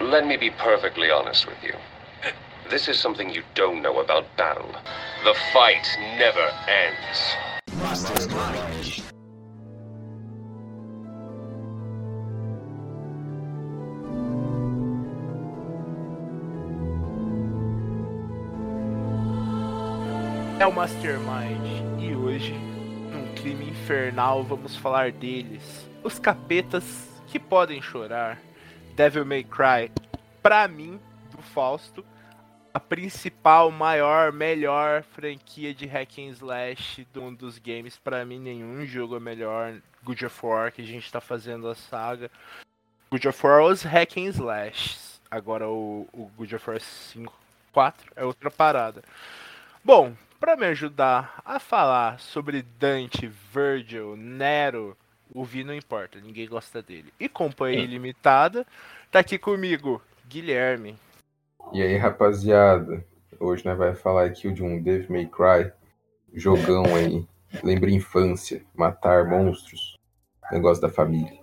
Let me be perfectly honest with you. This is something you don't know about battle. The fight never ends. É o Mastermind e hoje, num clima infernal, vamos falar deles. Os capetas que podem chorar. Devil May Cry, pra mim, do Fausto, a principal, maior, melhor franquia de hack and slash do dos games. Pra mim, nenhum jogo é melhor. Good of War, que a gente tá fazendo a saga. Good of War, os hack and slash. Agora o, o Good of War 5, 4 é outra parada. Bom, para me ajudar a falar sobre Dante, Virgil, Nero, o Vi não importa, ninguém gosta dele. E companhia ilimitada, tá aqui comigo, Guilherme. E aí, rapaziada, hoje nós vai falar aqui de um Devil May Cry, jogão aí. Lembra infância, matar monstros, negócio da família.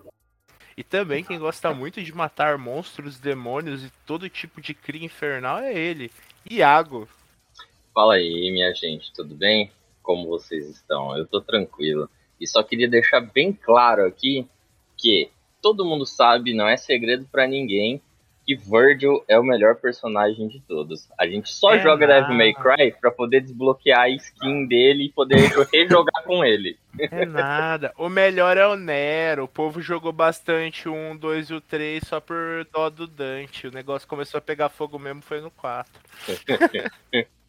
E também quem gosta muito de matar monstros, demônios e todo tipo de cria infernal é ele, Iago. Fala aí, minha gente, tudo bem? Como vocês estão? Eu tô tranquilo. E só queria deixar bem claro aqui que todo mundo sabe, não é segredo para ninguém, que Virgil é o melhor personagem de todos. A gente só É joga nada. Devil May Cry pra poder desbloquear a skin dele e poder rejogar com ele. É nada. O melhor é o Nero. O povo jogou bastante o 1, 2 e o 3 só por dó do Dante. O negócio começou a pegar fogo mesmo, foi no 4.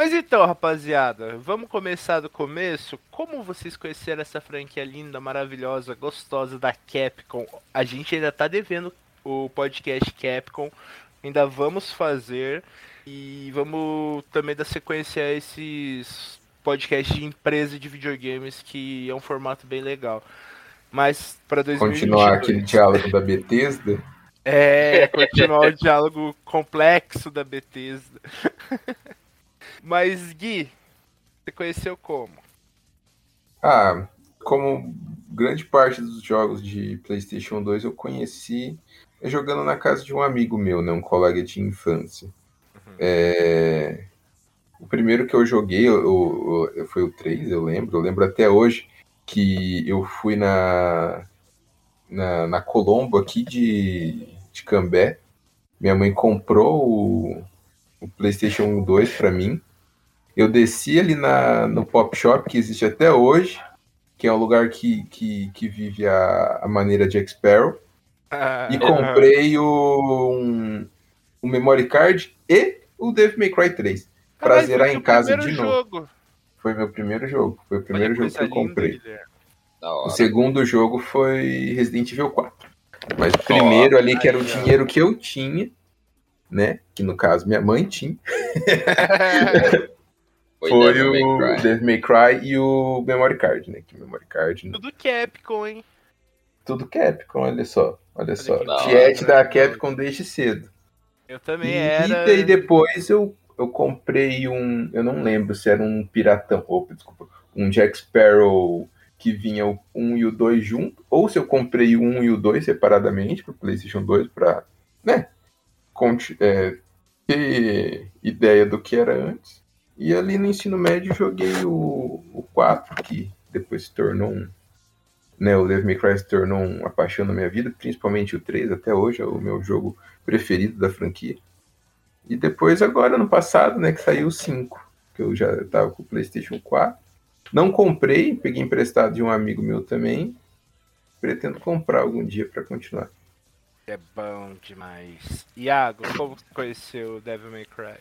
Mas então, rapaziada, vamos começar do começo. Como vocês conheceram essa franquia linda, maravilhosa, gostosa da Capcom? A gente ainda tá devendo o podcast Capcom, ainda vamos fazer e vamos também dar sequência a esses podcasts de empresa de videogames que é um formato bem legal. Mas para 2022 Continuar aquele diálogo da Bethesda. é, continuar o diálogo complexo da Bethesda. Mas, Gui, você conheceu como? Ah, como grande parte dos jogos de PlayStation 2 eu conheci jogando na casa de um amigo meu, né, um colega de infância. É, O primeiro que eu joguei eu- eu- foi o 3, eu lembro. Eu lembro até hoje que eu fui na, na, na Colombo aqui de, de Cambé. Minha mãe comprou o, o PlayStation 2 para mim. Eu desci ali na, no Pop Shop, que existe até hoje, que é um lugar que, que, que vive a, a maneira de Sparrow, Ah, e comprei o, um, um memory card e o Devil May Cry 3. Pra Caralho, zerar foi em casa de novo. jogo. Foi meu primeiro jogo. Foi o primeiro Olha jogo que coisa eu comprei. O segundo jogo foi Resident Evil 4. Mas o primeiro ali, que era o dinheiro que eu tinha, né? Que no caso minha mãe tinha, foi, Devil May o Cry. Devil May Cry e o Memory Card, né? Que Memory Card, né? Tudo Capcom, hein? tudo Capcom, olha só. Olha só. que da né? Capcom desde cedo. Eu também E, era. e depois eu, eu comprei um. Eu não lembro se era um piratão. Opa, desculpa. Um Jack Sparrow que vinha o 1 e o 2 junto. Ou se eu comprei o 1 e o 2 separadamente pro PlayStation 2 pra. Né? conti- é, ter ideia do que era antes. E ali no ensino médio joguei o, o 4, que depois se tornou um. Né, o Devil May Cry se tornou uma paixão na minha vida, principalmente o 3, até hoje é o meu jogo preferido da franquia. E depois, agora, no passado, né, que saiu o 5, que eu já tava com o PlayStation 4. Não comprei, peguei emprestado de um amigo meu também. Pretendo comprar algum dia para continuar. É bom demais. Iago, como você conheceu o Devil May Cry?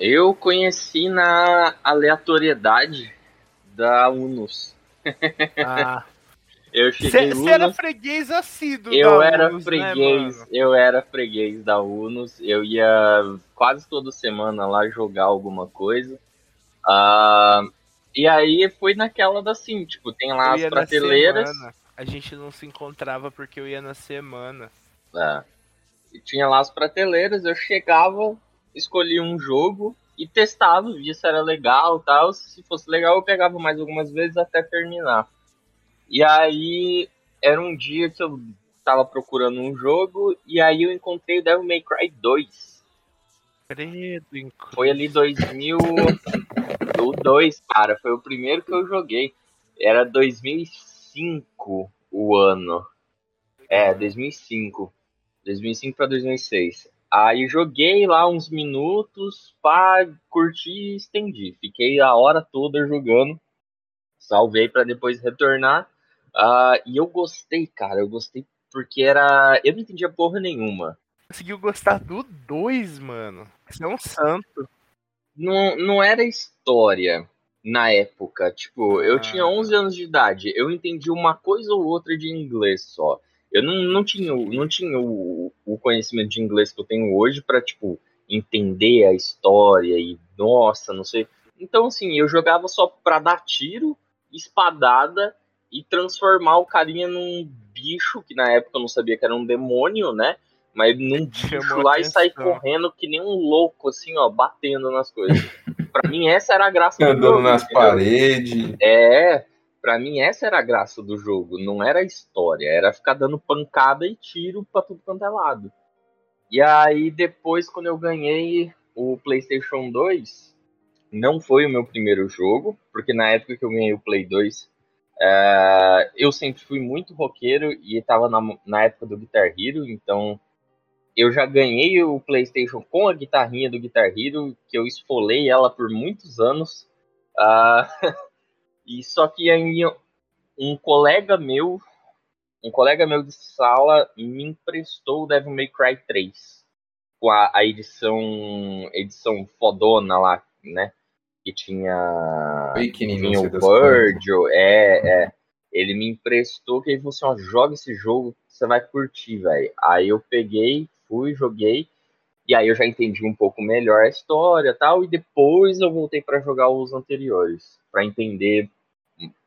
Eu conheci na aleatoriedade da Unus. Ah, Eu cheguei você era freguês assíduo eu era Unus, né, freguês, mano? eu era freguês da Unus, eu ia quase toda semana lá jogar alguma coisa. Ah, e aí foi naquela da assim, tipo, tem lá as prateleiras. A gente não se encontrava porque eu ia na semana. É. E tinha lá as prateleiras, eu chegava, escolhia um jogo e testava, via se era legal tal. Se fosse legal, eu pegava mais algumas vezes até terminar. E aí era um dia que eu tava procurando um jogo e aí eu encontrei o Devil May Cry 2. Credo, Foi ali 2000. o 2, cara, foi o primeiro que eu joguei. Era 2005 o ano. É, 2005. 2005 para 2006. Aí joguei lá uns minutos, pá, curti e estendi. Fiquei a hora toda jogando. Salvei para depois retornar. Uh, e eu gostei, cara. Eu gostei porque era. Eu não entendia porra nenhuma. Conseguiu gostar do 2, mano. Você é um santo. Não, não era história na época. Tipo, eu ah. tinha 11 anos de idade. Eu entendi uma coisa ou outra de inglês só. Eu não, não tinha, não tinha o, o conhecimento de inglês que eu tenho hoje para tipo, entender a história e, nossa, não sei. Então, assim, eu jogava só pra dar tiro, espadada e transformar o carinha num bicho, que na época eu não sabia que era um demônio, né? Mas num bicho lá e sair correndo que nem um louco, assim, ó, batendo nas coisas. pra mim, essa era a graça Andando do jogo. Andando nas paredes. É, pra mim, essa era a graça do jogo. Não era a história, era ficar dando pancada e tiro pra tudo quanto é lado. E aí, depois, quando eu ganhei o PlayStation 2, não foi o meu primeiro jogo, porque na época que eu ganhei o Play 2, é, eu sempre fui muito roqueiro e estava na, na época do Guitar Hero, então eu já ganhei o PlayStation com a guitarrinha do Guitar Hero, que eu esfolei ela por muitos anos. Uh, e só que aí um colega meu, um colega meu de sala me emprestou o Devil May Cry 3 com a, a edição edição fodona lá, né? que tinha, tinha o Virgil, é, é. Ele me emprestou que ele falou assim, ó, joga esse jogo, você vai curtir, velho. Aí eu peguei, fui, joguei, e aí eu já entendi um pouco melhor a história tal, e depois eu voltei para jogar os anteriores, para entender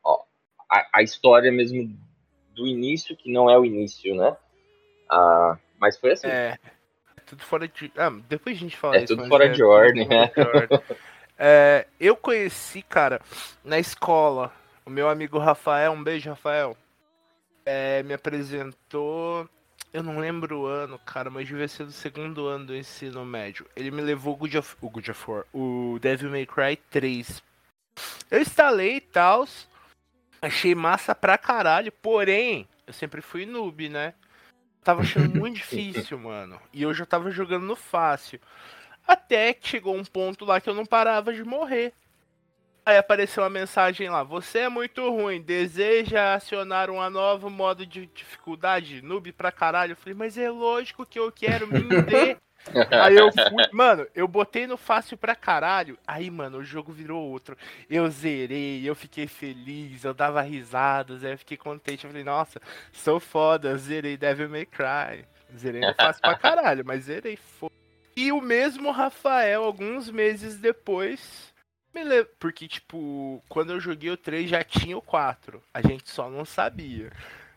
ó, a, a, história mesmo do início, que não é o início, né? Ah, mas foi assim. É, tudo fora de. Ah, depois a gente fala é isso. Tudo fora, é, de ordem, né? É, eu conheci, cara, na escola, o meu amigo Rafael, um beijo, Rafael, é, me apresentou. Eu não lembro o ano, cara, mas devia ser do segundo ano do ensino médio. Ele me levou o Good of, o Good of War, o Devil May Cry 3. Eu instalei e tal, achei massa pra caralho, porém, eu sempre fui noob, né? Tava achando muito difícil, mano. E eu já tava jogando no fácil. Até que chegou um ponto lá que eu não parava de morrer. Aí apareceu uma mensagem lá: Você é muito ruim, deseja acionar uma nova modo de dificuldade? Noob pra caralho. Eu falei, mas é lógico que eu quero me dê. aí eu fui, mano, eu botei no fácil pra caralho. Aí, mano, o jogo virou outro. Eu zerei, eu fiquei feliz, eu dava risadas, aí eu fiquei contente. Eu falei, nossa, sou foda, zerei Devil May Cry. Zerei no fácil pra caralho, mas zerei foda. E o mesmo Rafael, alguns meses depois, me le... porque, tipo, quando eu joguei o 3 já tinha o 4. A gente só não sabia.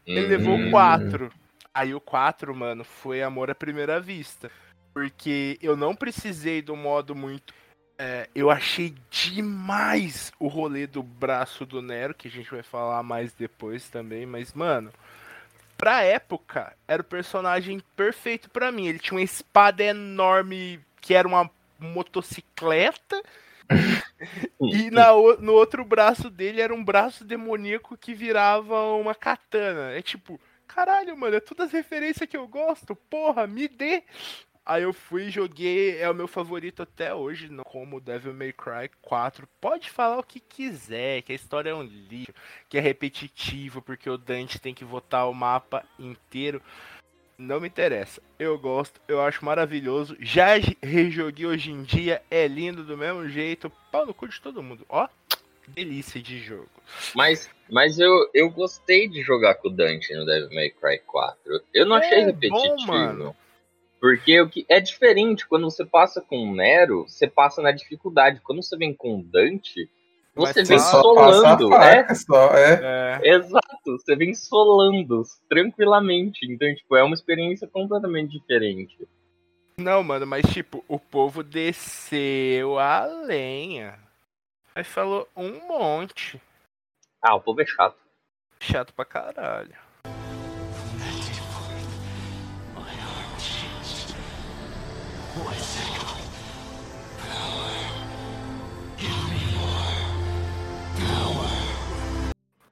Ele uhum. levou o 4. Aí o 4, mano, foi amor à primeira vista. Porque eu não precisei do modo muito. É, eu achei demais o rolê do braço do Nero, que a gente vai falar mais depois também, mas, mano, pra época, era o personagem perfeito para mim. Ele tinha uma espada enorme que era uma motocicleta. e na, no outro braço dele era um braço demoníaco que virava uma katana. É tipo, caralho, mano, é todas as referências que eu gosto. Porra, me dê. Aí eu fui e joguei, é o meu favorito até hoje, como Devil May Cry 4. Pode falar o que quiser, que a história é um lixo, que é repetitivo, porque o Dante tem que votar o mapa inteiro. Não me interessa. Eu gosto, eu acho maravilhoso. Já rejoguei hoje em dia, é lindo do mesmo jeito. Pau no cu de todo mundo. Ó, delícia de jogo. Mas, mas eu, eu gostei de jogar com o Dante no Devil May Cry 4. Eu não é achei repetitivo. Bom, mano. Porque o que é diferente quando você passa com o Nero, você passa na dificuldade. Quando você vem com o Dante, você Mas vem solando, é? Só, é. é? Exato, você vem solando tranquilamente. Então, tipo, é uma experiência completamente diferente. Não, mano, mas tipo, o povo desceu a lenha. Aí falou um monte. Ah, o povo é chato. Chato pra caralho.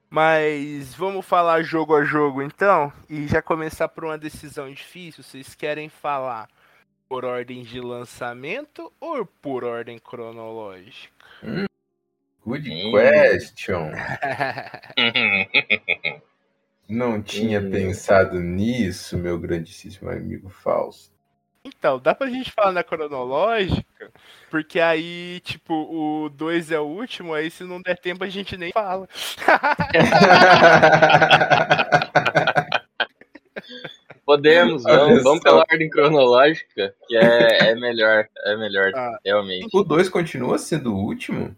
Mas vamos falar jogo a jogo então? E já começar por uma decisão difícil. Vocês querem falar por ordem de lançamento ou por ordem cronológica? Good question. Não tinha Hum. pensado nisso, meu grandíssimo amigo Fausto. Então, dá pra gente falar na cronológica, porque aí, tipo, o 2 é o último, aí se não der tempo a gente nem fala. Podemos, vamos, vamos pela ordem cronológica, que é, é melhor, é melhor, Ah. realmente. o 2 continua sendo o último?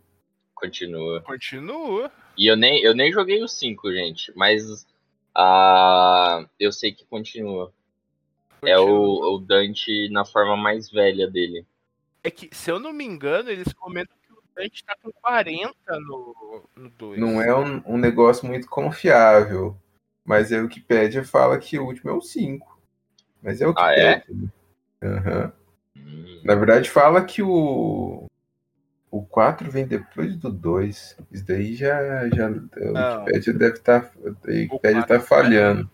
Continua. Continua. E eu nem, eu nem joguei o 5, gente, mas ah, eu sei que continua. É o, o Dante na forma mais velha dele. É que, se eu não me engano, eles comentam que o Dante tá com 40 no 2. Não é um, um negócio muito confiável. Mas a Wikipédia fala que o último é o 5. Mas é o Ah, é? Wikipédia. Aham. Hum, Na verdade, fala que o. O 4 vem depois do 2. Isso daí já. já a Não. Wikipédia deve estar. a Wikipédia tá falhando.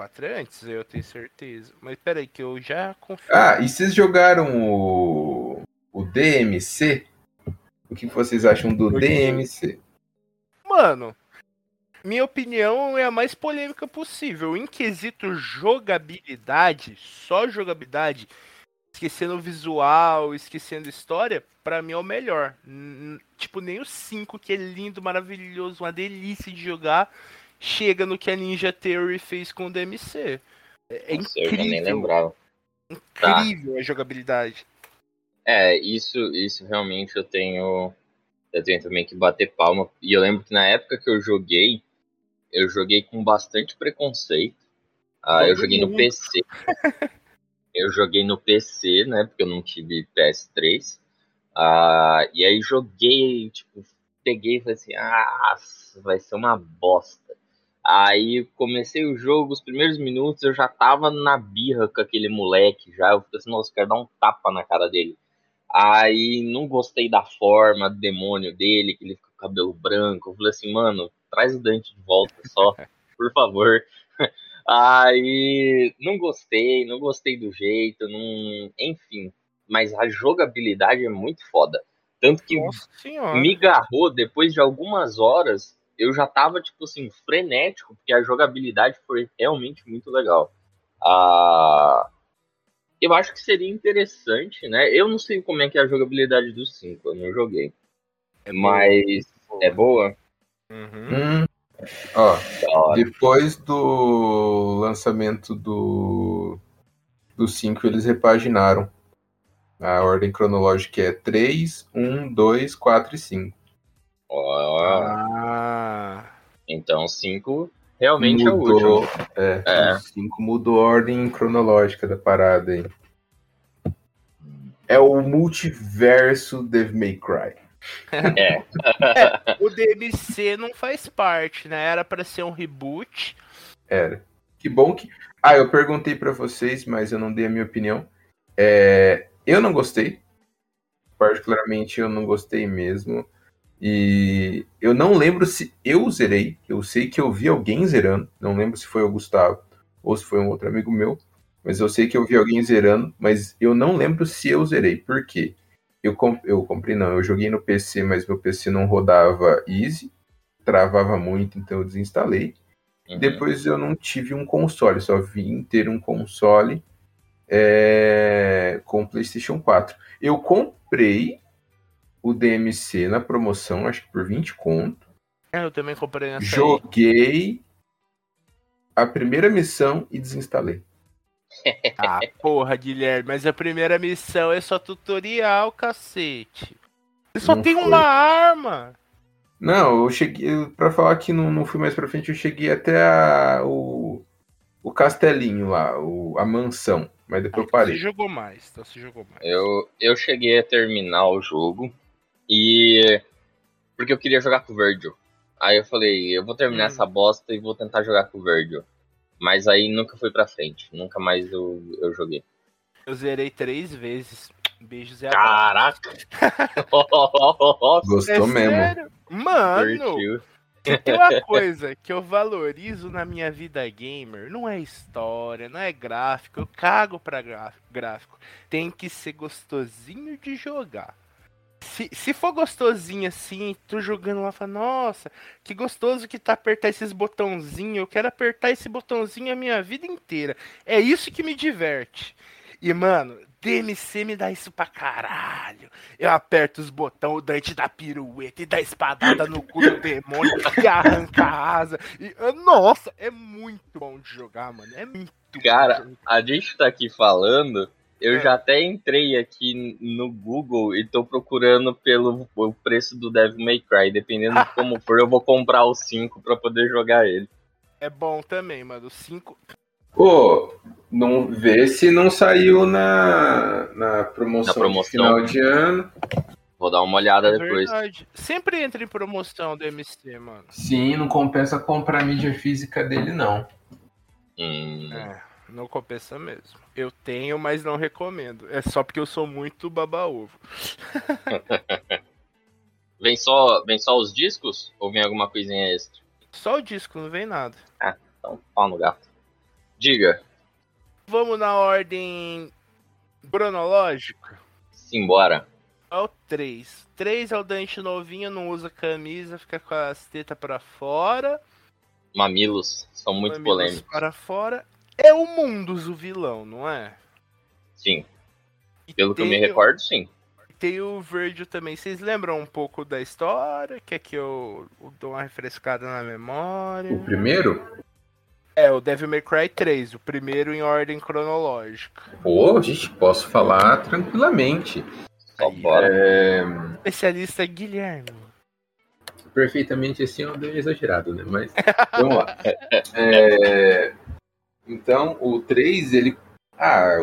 O 4 é antes, eu tenho certeza. Mas peraí, que eu já confio. Ah, e vocês jogaram o. O DMC? O que vocês acham do DMC? Mano, minha opinião é a mais polêmica possível. Em quesito jogabilidade, só jogabilidade, esquecendo o visual, esquecendo história, pra mim é o melhor. Tipo, nem o 5, que é lindo, maravilhoso, uma delícia de jogar, chega no que a Ninja Theory fez com o DMC. É, é nossa, eu já nem incrível, lembrava. Tá. incrível a jogabilidade. É, isso, isso realmente eu tenho. Eu tenho também que bater palma. E eu lembro que na época que eu joguei, eu joguei com bastante preconceito. Ah, eu joguei no. PC. eu joguei no PC, né? Porque eu não tive PS3. Ah, e aí joguei, tipo, peguei e falei assim, ah, vai ser uma bosta. Aí comecei o jogo, os primeiros minutos eu já tava na birra com aquele moleque já. Eu falei assim, nossa, eu quero dar um tapa na cara dele. Aí não gostei da forma do demônio dele, que ele fica com o cabelo branco. Eu falei assim, mano, traz o Dante de volta só, por favor. Aí não gostei, não gostei do jeito, não... enfim. Mas a jogabilidade é muito foda. Tanto que me garrou depois de algumas horas. Eu já tava, tipo assim, frenético, porque a jogabilidade foi realmente muito legal. Ah, eu acho que seria interessante, né? Eu não sei como é que é a jogabilidade do 5, eu não joguei. É Mas boa. é boa? Uhum. Hum. Ó, depois do lançamento do. Do 5, eles repaginaram. A ordem cronológica é 3, 1, 2, 4 e 5. Ó, Ah. Então 5 realmente é o Mudou. último. É, É. o 5 mudou a ordem cronológica da parada aí. É o multiverso Devil May Cry. É, O DMC não faz parte, né? Era pra ser um reboot. Era. Que bom que. Ah, eu perguntei pra vocês, mas eu não dei a minha opinião. É, Eu não gostei. Particularmente, eu não gostei mesmo. E eu não lembro se eu zerei. Eu sei que eu vi alguém zerando. Não lembro se foi o Gustavo ou se foi um outro amigo meu. Mas eu sei que eu vi alguém zerando. Mas eu não lembro se eu zerei. Por quê? Eu, comp... eu comprei, não. Eu joguei no PC, mas meu PC não rodava easy. Travava muito, então eu desinstalei. uhum. Depois eu não tive um console, só vim ter um console é, com o PlayStation 4. Eu comprei o DMC na promoção, acho que por 20 conto. É, Eu também comprei nessa aí. Joguei a primeira missão e desinstalei. Ah, porra, Guilherme, mas a primeira missão é só tutorial, cacete. Você só Não tem foi. uma arma. Não, eu cheguei, pra falar que não, não fui mais pra frente, eu cheguei até a- o, o castelinho lá, o- a mansão, mas depois eu Você parei. jogou mais, então você jogou mais. Eu, eu cheguei a terminar o jogo e. Porque eu queria jogar com o Virgil. Aí eu falei, eu vou terminar Hum. essa bosta e vou tentar jogar com o Virgil. Mas aí nunca foi pra frente, nunca mais eu, eu joguei. Eu zerei três vezes. Beijos e abraços. Caraca! Gostou é mesmo. Sério? Mano, tem uma coisa que eu valorizo na minha vida gamer, não é história, não é gráfico, eu cago pra gráfico. Tem que ser gostosinho de jogar. Se, se for gostosinho assim, tu jogando lá, fala, nossa, que gostoso que tá apertar esses botãozinhos, eu quero apertar esse botãozinho a minha vida inteira. É isso que me diverte. E, mano, DMC me dá isso pra caralho. Eu aperto os botões, o Dante dá pirueta e dá espadada no cu do demônio e arranca a asa. E, nossa, é muito bom de jogar, mano. É muito Cara, a gente tá aqui falando. Eu é. já até entrei aqui no Google e tô procurando pelo o preço do Devil May Cry. Dependendo de como for, eu vou comprar o 5 pra poder jogar ele. É bom também, mano. O 5. Pô, não vê se não saiu na, na, promoção, na promoção. de final de ano. Vou dar uma olhada é depois. Verdade. Sempre entra em promoção do MC, mano. Sim, não compensa comprar a mídia física dele, não. Hum. É, não compensa mesmo. Eu tenho, mas não recomendo. É só porque eu sou muito baba-ovo. vem, só, vem só os discos? Ou vem alguma coisinha extra? Só o disco, não vem nada. Ah, então pau no gato. Diga. Vamos na ordem cronológica? Simbora. É o 3. 3 é o Dante novinho, não usa camisa, fica com as tetas pra fora. Mamilos são muito Mamilos polêmicos. para fora. É o Mundus o vilão, não é? Sim. E Pelo que eu me recordo, sim. Tem o Virgil também. Vocês lembram um pouco da história? Quer que eu, eu dou uma refrescada na memória? O primeiro? É, o Devil May Cry 3, o primeiro em ordem cronológica. Pô, gente, posso falar tranquilamente. É... Especialista Guilherme. Perfeitamente assim, eu dei exagerado, né? Mas vamos lá. É... Então, o 3, ele. Ah,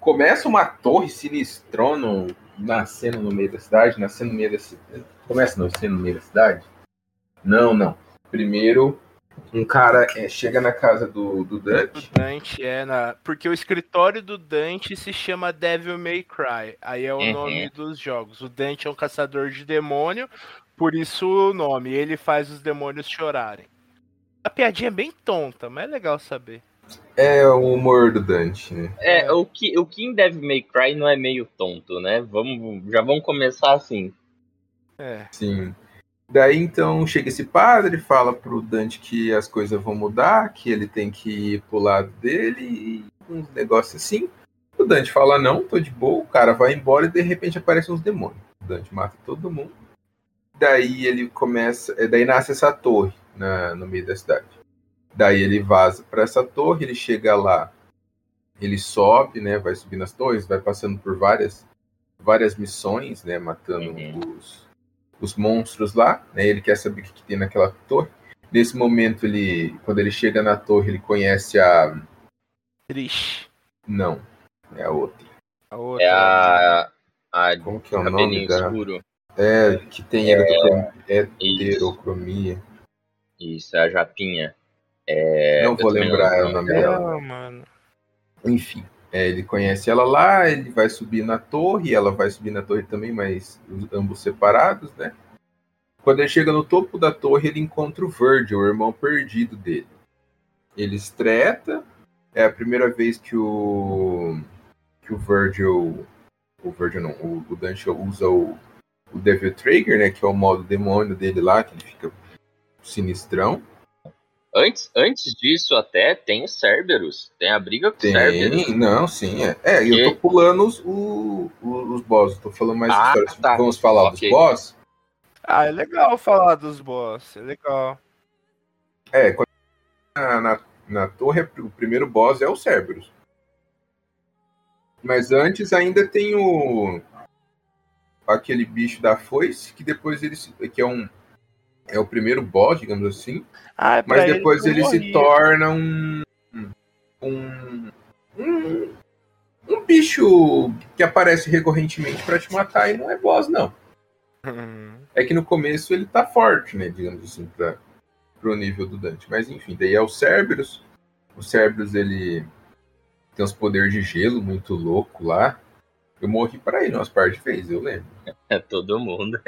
começa uma torre sinistrona nascendo no meio da cidade, nascendo no meio da cidade. Começa nascendo no meio da cidade? Não, não. Primeiro um cara é, chega na casa do, do Dante. O Dante é na. Porque o escritório do Dante se chama Devil May Cry. Aí é o uhum. nome dos jogos. O Dante é um caçador de demônio, por isso o nome. Ele faz os demônios chorarem. A piadinha é bem tonta, mas é legal saber. É o humor do Dante, né? É, o que, o que em Devil May Cry não é meio tonto, né? Vamos, já vamos começar assim. É. Sim. Daí então chega esse padre, fala pro Dante que as coisas vão mudar, que ele tem que ir pro lado dele e um negócio assim. O Dante fala: Não, tô de boa. O cara vai embora e de repente aparecem uns demônios. O Dante mata todo mundo. Daí ele começa. É, daí nasce essa torre na, no meio da cidade. Daí ele vaza para essa torre, ele chega lá, ele sobe, né? Vai subindo as torres, vai passando por várias, várias missões, né? Matando uhum. os os monstros lá, né? Ele quer saber o que, que, tem naquela torre. Nesse momento, ele, quando ele chega na torre, ele conhece a. Trish. Não, é a outra. A outra. É a. a Como que é o nome da? Escuro. É, que tem é... heterocromia. Isso, é a Japinha. É... Não vou lembrar o nome dela. mano. Enfim. É, ele conhece ela lá, ele vai subir na torre, ela vai subir na torre também, mas ambos separados, né? Quando ele chega no topo da torre, ele encontra o Virgil, o irmão perdido dele. Ele estreta, é a primeira vez que o que o Virgil, o Virgil não, o, o Dante usa o, o Devil Trigger, né, que é o modo demônio dele lá, que ele fica sinistrão. Antes, antes disso, até tem o Cerberus. Tem a briga com o Cerberus. Não, sim. É, é e... eu tô pulando os, os, os boss. Tô falando mais ah, histórias. Tá. Vamos falar okay. dos boss? Ah, é legal falar dos boss. É legal. É, quando na, na, na torre, o primeiro boss é o Cerberus. Mas antes ainda tem o. Aquele bicho da foice, que depois ele. Que é um é o primeiro boss, digamos assim. Ah, é mas depois ele, ele se torna um, um, um, um bicho que aparece recorrentemente para te matar e não é boss, não. Uhum. É que no começo ele tá forte, né? Digamos assim, para pro nível do Dante. Mas enfim, daí é o Cerberus. O Cerberus ele tem uns poderes de gelo muito louco lá. Eu morri pra ele umas partes de vez, eu lembro. É todo mundo.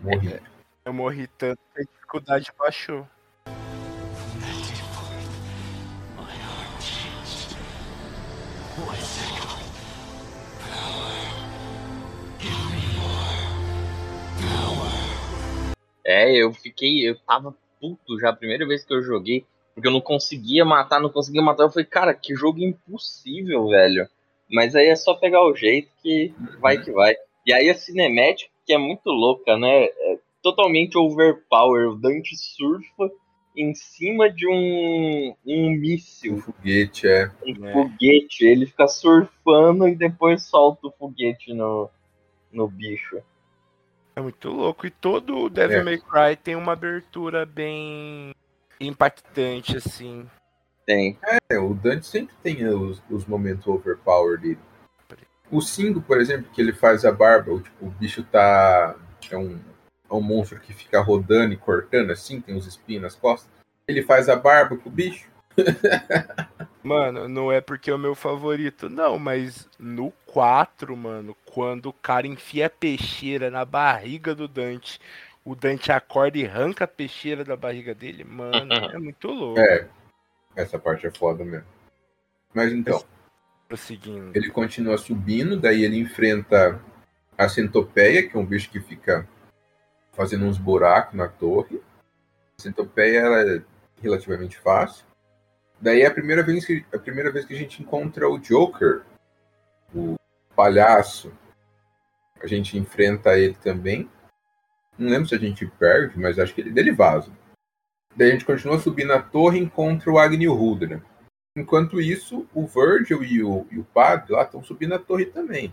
Morri. Eu morri tanto que a dificuldade baixou. É, eu fiquei. Eu tava puto já a primeira vez que eu joguei. Porque eu não conseguia matar, não conseguia matar. Eu falei, cara, que jogo impossível, velho. Mas aí é só pegar o jeito que vai que vai. E aí a cinemática, que é muito louca, né? Totalmente overpower. O Dante surfa em cima de um, um míssil, foguete, é. um É. foguete. Ele fica surfando e depois solta o foguete no, no bicho. É muito louco. E todo o Devil É. May Cry tem uma abertura bem impactante, assim. Tem. É, o Dante sempre tem os, os momentos overpower dele. O 5, por exemplo, que ele faz a barba, o, tipo, o bicho tá. É um, é um monstro que fica rodando e cortando assim, tem uns espinhos nas costas. Ele faz a barba com o bicho. Mano, não é porque é o meu favorito, não, mas no 4, mano, quando o cara enfia a peixeira na barriga do Dante, o Dante acorda e arranca a peixeira da barriga dele, mano, é muito louco. É, essa parte é foda mesmo. Mas então, Prosseguindo. ele continua subindo, daí ele enfrenta a centopeia, que é um bicho que fica fazendo uns buracos na torre. A centopeia ela é relativamente fácil. Daí é a primeira vez que a primeira vez que a gente encontra o Joker, o palhaço. A gente enfrenta ele também. Não lembro se a gente perde, mas acho que ele dele vaza. Daí a gente continua subindo a torre e encontra o Agnew Rudra. Enquanto isso, o Virgil e o, e o padre lá estão subindo a torre também.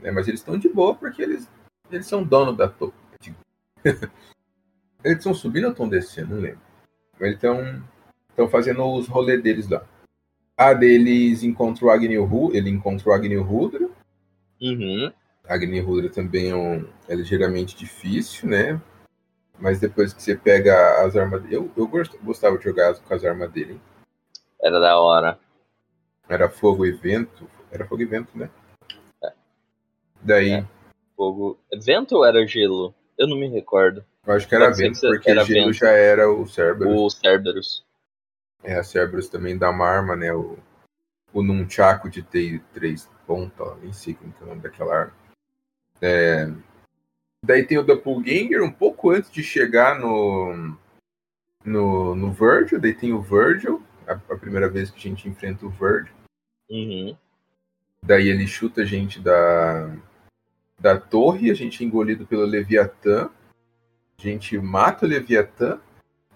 né? Mas eles estão de boa porque eles, eles são dono da torre. eles estão subindo ou estão descendo? Não lembro. Mas eles estão fazendo os rolês deles lá. A deles encontra o Agnew Rudra, ele encontra o Agnew Rudra. Uhum. Agni Rudra também é, um, é ligeiramente difícil, né? Mas depois que você pega as armas dele. Eu, eu gost- gostava de jogar com as armas dele. hein? Era da hora. Era fogo e vento. Era fogo e vento, né? Daí, É. Fogo. Vento ou era gelo? Eu não me recordo. eu acho que era vento, que porque era vento. já era o Cerberus. O Cerberus. É, a Cerberus também dá uma arma, né? O, o Nunchaku de ter três pontas, ó, nem sei como que é o nome daquela arma. É, daí tem o Doppelganger um pouco antes de chegar no, no, no Virgil. Daí tem o Virgil, a, a primeira vez que a gente enfrenta o Virgil. Uhum. Daí ele chuta a gente da, da torre, a gente é engolido pelo Leviatã. A gente mata o Leviatã.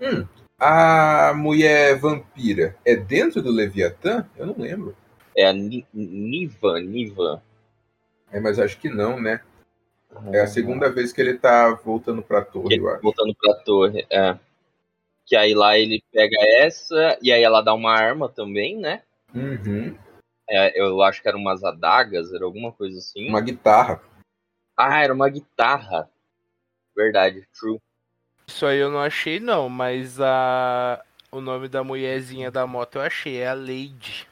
Hum, a mulher vampira é dentro do Leviatã? Eu não lembro. É a Ni- Niva, Niva. É, mas acho que não, né? É a segunda vez que ele tá voltando pra torre, Ele eu acho. Voltando pra torre, é. Que aí lá ele pega essa, e aí ela dá uma arma também, né? Uhum. É, eu acho que eram umas adagas, era alguma coisa assim. Uma guitarra. Ah, era uma guitarra. Verdade, true. Isso aí eu não achei não, mas a o nome da mulherzinha da moto eu achei, é a Lady.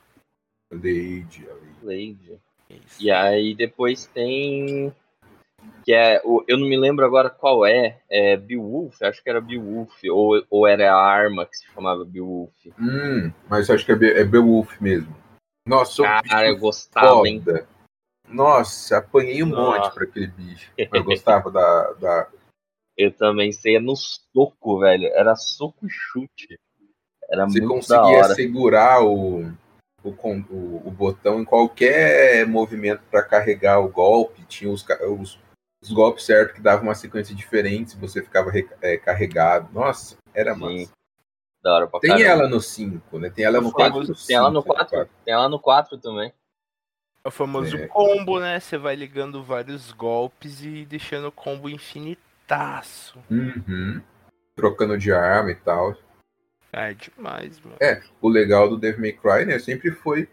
Lady. ali. Lady. Isso. E aí depois tem. Que é. o- Eu não me lembro agora qual é. É Beowulf, acho que era Beowulf. Ou, ou era a arma que se chamava Beowulf. Hum, mas acho que é, Be é Beowulf mesmo. Nossa, Cara, eu gostava, hein? Nossa, apanhei um Nossa. monte pra aquele bicho. Eu gostava da, da, Eu também sei, é no soco, velho. Era soco e chute. Era Você muito conseguia segurar o, o, o, o botão em qualquer movimento para carregar o golpe. Tinha os, os, os golpes certos que davam uma sequência diferente se você ficava é, carregado. Nossa, era Sim, massa. Da hora pra Tem caramba. ela no 5, né? Tem ela no O 4. famoso- Tem ela no 4. Tem ela no 4 também. É o famoso É. combo, né? Você vai ligando vários golpes e deixando o combo infinitaço. Uhum. Trocando de arma e tal. É demais, mano. O legal do Devil May Cry, né? Sempre foi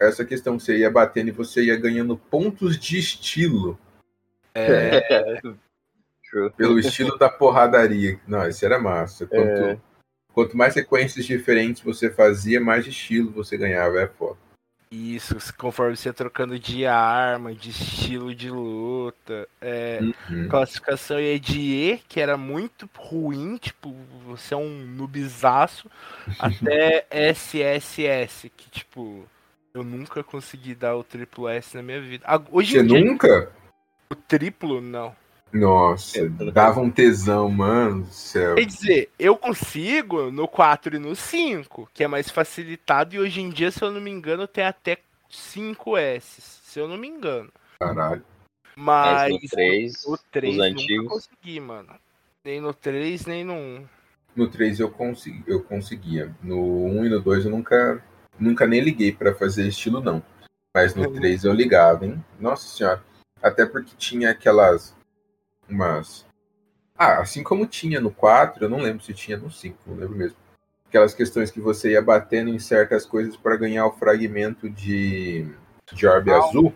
essa questão que você ia batendo e você ia ganhando pontos de estilo. É, True. Pelo estilo da porradaria. Não, isso era massa. Quanto, É. quanto mais sequências diferentes você fazia, mais estilo você ganhava. É foda. Isso, conforme você trocando de arma, de estilo de luta. É, Uhum. classificação ia de E, que era muito ruim, tipo, você é um noobzaço, até SSS, que tipo, eu nunca consegui dar o triplo S na minha vida. Hoje Você dia, nunca? o triplo, não. Nossa, tô- dava um tesão, mano do céu. Quer dizer, eu consigo no 4 e no 5, que é mais facilitado, e hoje em dia, se eu não me engano, tem até 5 S, se eu não me engano. Caralho. Mas Mas no 3, o 3 os antigos. consegui, mano. Nem no 3, nem no 1. No 3 eu, consegui, eu conseguia. No 1 e no 2 eu nunca, nunca nem liguei pra fazer estilo, não. Mas no Uhum. 3 eu ligava, hein? Nossa senhora. Até porque tinha aquelas. Umas. Ah, assim como tinha no 4, eu não lembro se tinha no 5, não lembro mesmo. Aquelas questões que você ia batendo em certas coisas para ganhar o fragmento de, de orbe Ah, azul.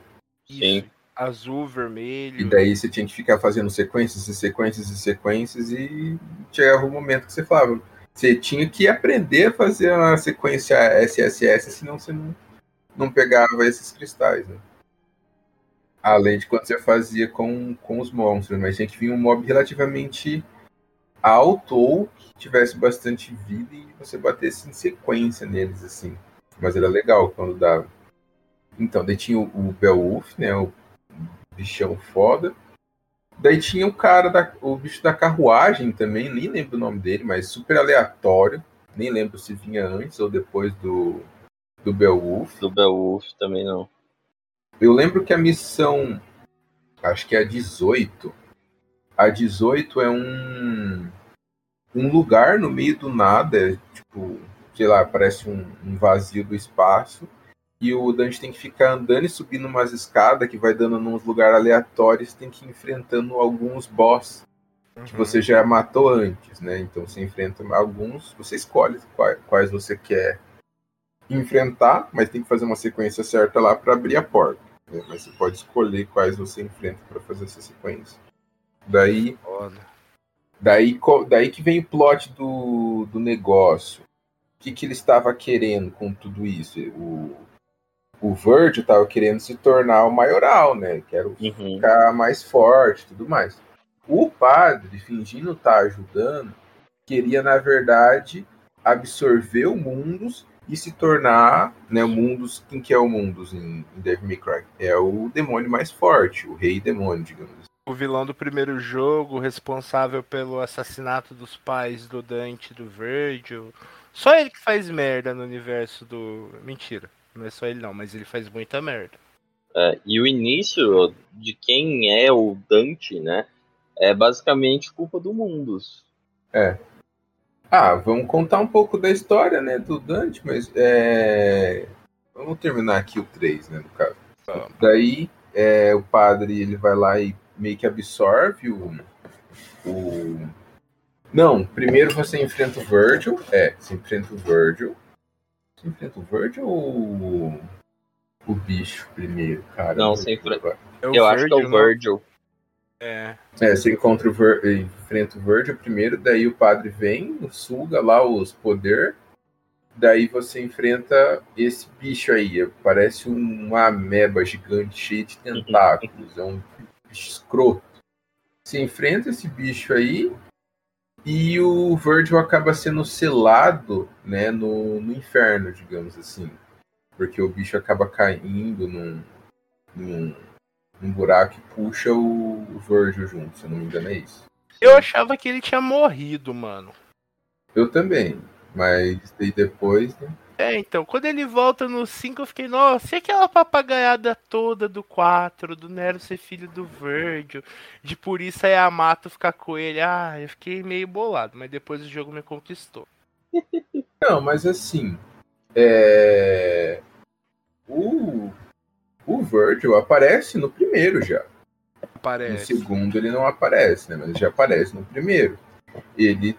Sim. Azul, vermelho. E daí você tinha que ficar fazendo sequências e sequências e sequências e chegava um momento que você falava. Você tinha que aprender a fazer uma sequência SSS, senão você não, não pegava esses cristais, né? Além de quando você fazia com, com os monstros, mas tinha que vir um mob relativamente alto ou que tivesse bastante vida e você batesse em sequência neles, assim. Mas era legal quando dava. Então, daí tinha o, o Beowulf, né? O bichão foda. Daí tinha o cara, da, o bicho da carruagem também, nem lembro o nome dele, mas super aleatório. Nem lembro se vinha antes ou depois do, do Beowulf. Do Beowulf também não. Eu lembro que a missão, acho que é a 18. A 18 é um, um lugar no meio do nada, é tipo, sei lá, parece um, um vazio do espaço. E o Dante tem que ficar andando e subindo umas escadas que vai dando nos lugares aleatórios, tem que ir enfrentando alguns boss que Uhum. você já matou antes, né? Então você enfrenta alguns, você escolhe quais, quais você quer enfrentar, mas tem que fazer uma sequência certa lá para abrir a porta. Né? Mas você pode escolher quais você enfrenta para fazer essa sequência. Daí, Foda. daí, daí que vem o plot do, do negócio. O que, que ele estava querendo com tudo isso? O, o Virgil estava querendo se tornar o maioral, né? Quero Uhum. ficar mais forte e tudo mais. O padre, fingindo estar ajudando, queria, na verdade, absorver o Mundus e se tornar, né, o Mundus, quem que é o Mundus em, em Devil May Cry? É o demônio mais forte, o rei demônio, digamos assim. O vilão do primeiro jogo, responsável pelo assassinato dos pais do Dante e do Virgil. Só ele que faz merda no universo do. Mentira, não é só ele não, mas ele faz muita merda. É, e o início de quem é o Dante, né? É basicamente culpa do Mundus. Ah, vamos contar um pouco da história, né, do Dante, mas é... Vamos terminar aqui o 3, né, no caso. Vamos. Daí, é, o padre, ele vai lá e meio que absorve o... o... Não, primeiro você enfrenta o Virgil. É, você enfrenta o Virgil. Você enfrenta o Virgil ou o, bicho primeiro, cara? Não, você enfrenta- É o Eu acho que é o não? Virgil. É. É, você encontra o Vir, enfrenta o Virgil primeiro, daí o padre vem, suga lá os poder, daí você enfrenta esse bicho aí, parece uma ameba gigante cheia de tentáculos, é um bicho escroto. Você enfrenta esse bicho aí e o Virgil acaba sendo selado, né, no, no inferno, digamos assim, porque o bicho acaba caindo num, num um buraco e puxa o, Virgil junto, se eu não me engano é isso. Eu achava que ele tinha morrido, mano. Eu também, mas daí depois, né? É, então, quando ele volta no 5, eu fiquei, nossa, e aquela papagaiada toda do 4, do Nero ser filho do Virgil, de por isso a Yamato ficar com ele. Ah, eu fiquei meio bolado, mas depois o jogo me conquistou. Não, mas assim, é... o, o Virgil aparece no primeiro já. No Parece. segundo ele não aparece, né? Mas ele já aparece no primeiro. Ele,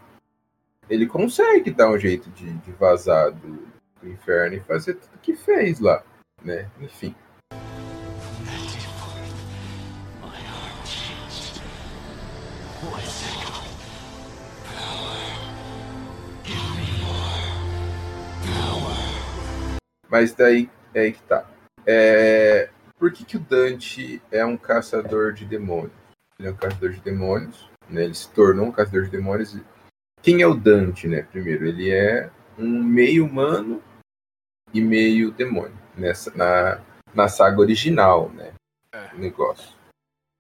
ele consegue dar um jeito de, de vazar do, do inferno e fazer tudo que fez lá, né? Enfim. Mas daí é aí que tá. É, por que, que o Dante é um caçador de demônios? Ele é um caçador de demônios, né? Ele se tornou um caçador de demônios. Quem é o Dante, né? Primeiro, ele é um meio humano e meio demônio nessa na, na saga original, né? É. O negócio.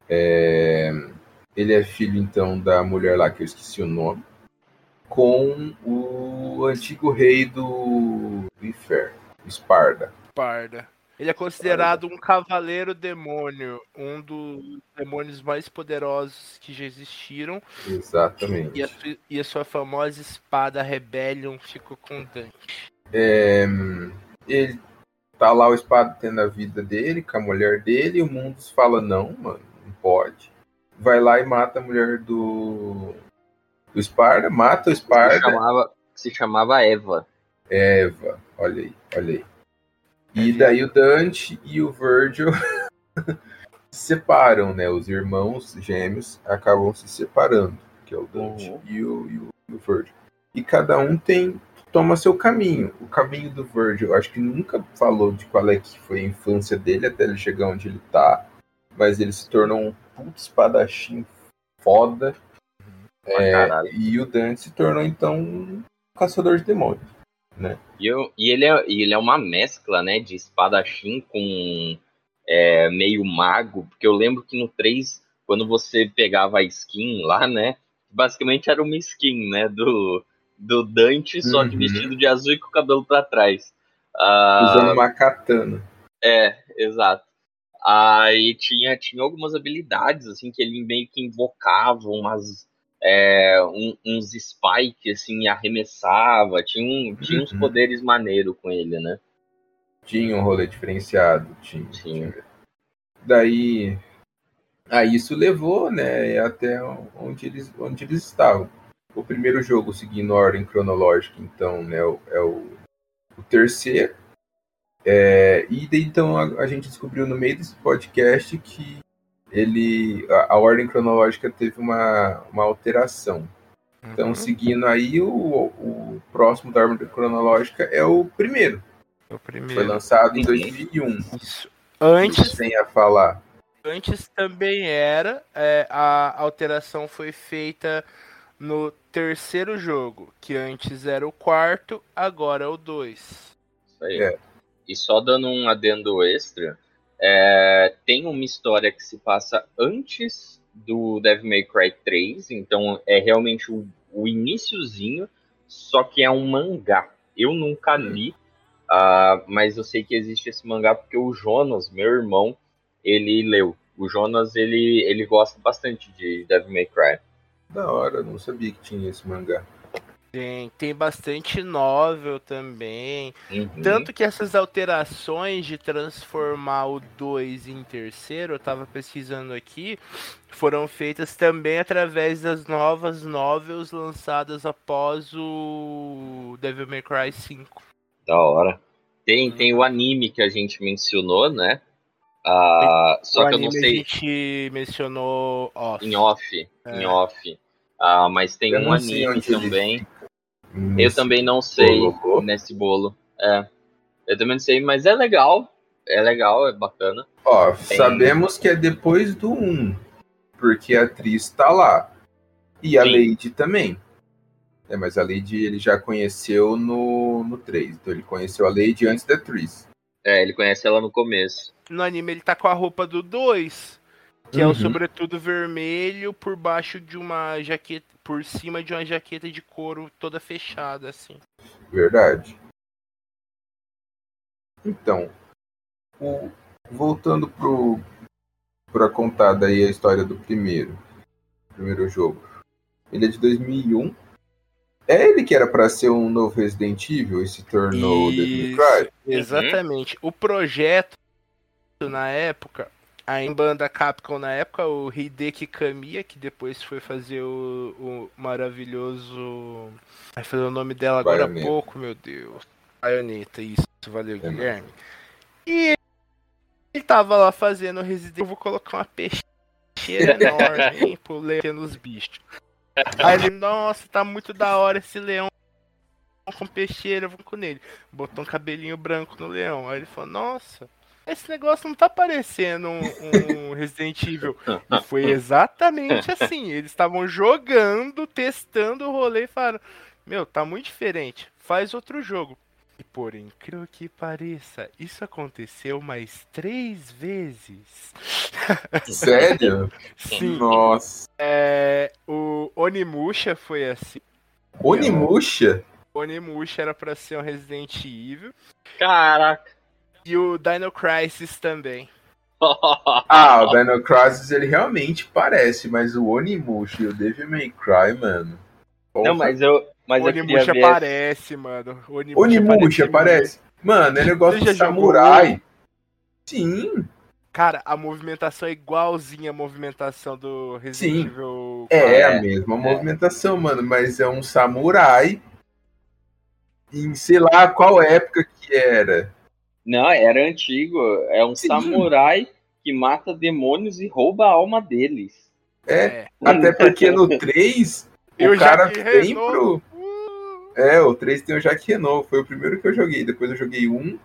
É, ele é filho então da mulher lá que eu esqueci o nome, com o antigo rei do, do inferno, Esparda. Parda. Ele é considerado um cavaleiro demônio, um dos demônios mais poderosos que já existiram. Exatamente. E a, su- e a sua famosa espada Rebellion ficou com Dante. É, ele tá lá o espada tendo a vida dele, com a mulher dele, e o Mundus fala, não, mano, não pode. Vai lá e mata a mulher do, do Esparda, mata o Se Esparda. chamava, se chamava Eva. Eva, olha aí, olha aí. E Aí. daí o Dante e o Virgil se separam, né? Os irmãos gêmeos acabam se separando, que é o Dante Uhum. e, o, e, o, e o Virgil. E cada um tem toma seu caminho. O caminho do Virgil, acho que nunca falou de qual é que foi a infância dele até ele chegar onde ele tá, mas ele se tornou um puto espadachim foda. Pra É, e o Dante se tornou então um caçador de demônios. E, eu- e ele é, ele é uma mescla, né, de espadachim com é, meio mago, porque eu lembro que no 3, quando você pegava a skin lá, né, basicamente era uma skin, né, do, do Dante, só que Uhum. vestido de azul e com o cabelo pra trás. Ah, Usando uma katana. É, exato. Aí tinha, tinha algumas habilidades, assim, que ele meio que invocava umas, é, um- uns spikes, assim, arremessava. Tinha, um, tinha uns Uhum. poderes maneiro com ele, né? Tinha um rolê diferenciado. Tinha. Tinha. tinha. Daí. Aí isso levou, né, até onde eles, onde eles estavam. O primeiro jogo, seguindo a ordem cronológica, então, né, é o, o terceiro. É, e daí, então a, a gente descobriu no meio desse podcast que ele a, a ordem cronológica teve uma, uma alteração. Então, Uhum. seguindo aí, o, o próximo da ordem cronológica é o primeiro. É o Foi primeiro. lançado em Uhum. 2001. Isso. Antes, Sem a falar. antes também era. é, a alteração foi feita no terceiro jogo, que antes era o quarto, agora é o dois. Isso aí. É. E só dando um adendo extra, é, tem uma história que se passa antes do Devil May Cry 3, então é realmente o, o iniciozinho, só que é um mangá. Eu nunca li, ah, mas eu sei que existe esse mangá porque o Jonas, meu irmão, ele leu. O Jonas, ele, ele gosta bastante de Devil May Cry. Da hora, não sabia que tinha esse mangá. Tem, tem bastante novel também. Uhum. Tanto que essas alterações de transformar o 2 em terceiro, eu tava pesquisando aqui, foram feitas também através das novas novels lançadas após o Devil May Cry 5. Da hora. Tem, tem o anime que a gente mencionou, né? Ah, só o que eu não anime sei a gente mencionou off. em off. É. Em off. Ah, mas tem Eu um anime onde ele também. Eu Nesse também não sei bolo. nesse bolo. É. Eu também não sei, mas é legal. É legal, é bacana. Ó, Tem- sabemos que é depois do 1, porque a atriz tá lá. E a Sim. Lady também. É, mas a Lady ele já conheceu no, no 3. Então ele conheceu a Lady antes da atriz. É, ele conhece ela no começo. No anime ele tá com a roupa do 2, que é o Uhum. sobretudo vermelho por baixo de uma jaqueta, por cima de uma jaqueta de couro toda fechada assim. Verdade. Então, o- voltando pro para contar daí a história do primeiro, primeiro jogo. Ele é de 2001. É ele que era pra ser um novo Resident Evil e se tornou Devil May Cry. Exatamente. O projeto na época, a banda Capcom na época, o Hideki Kamiya, que depois foi fazer o, o maravilhoso. Vai fazer o nome dela agora há Bayonetta. pouco, meu Deus. Baioneta, isso. Valeu, É Guilherme. E ele tava lá fazendo o Resident Evil. Vou colocar uma peixeira enorme, hein, pro leão nos bichos. Aí ele, nossa, tá muito da hora esse leão com peixeira, vamos com ele. Botou um cabelinho branco no leão. Aí ele falou, nossa, esse negócio não tá parecendo um, um Resident Evil. E foi exatamente assim. Eles estavam jogando, testando o rolê e falaram, meu, tá muito diferente. Faz outro jogo. E por incrível que pareça, isso aconteceu mais três vezes. Sério? Sim. Nossa. É, o Onimusha foi assim. Onimusha? Onimusha era pra ser um Resident Evil. Caraca. E o Dino Crisis também. Ah, o Dino Crisis ele realmente parece, mas o Onimusha e o Devil May Cry, mano. Não, mas eu. Mas o eu queria Onimusha ver. parece, mano. O Onimusha, Onimusha parece. Mano, é negócio Você de samurai. Sim. Cara, a movimentação é igualzinha a movimentação do Resident Sim. Evil. É, É, a mesma movimentação, mano, mas é um samurai. Em sei lá qual época que era. Não, era antigo. É um Sim. samurai que mata demônios e rouba a alma deles. É, até porque no 3 E o o cara vem pro. Uh, É, o 3 tem o Jacques Renault, foi o primeiro que eu joguei. Depois eu joguei um,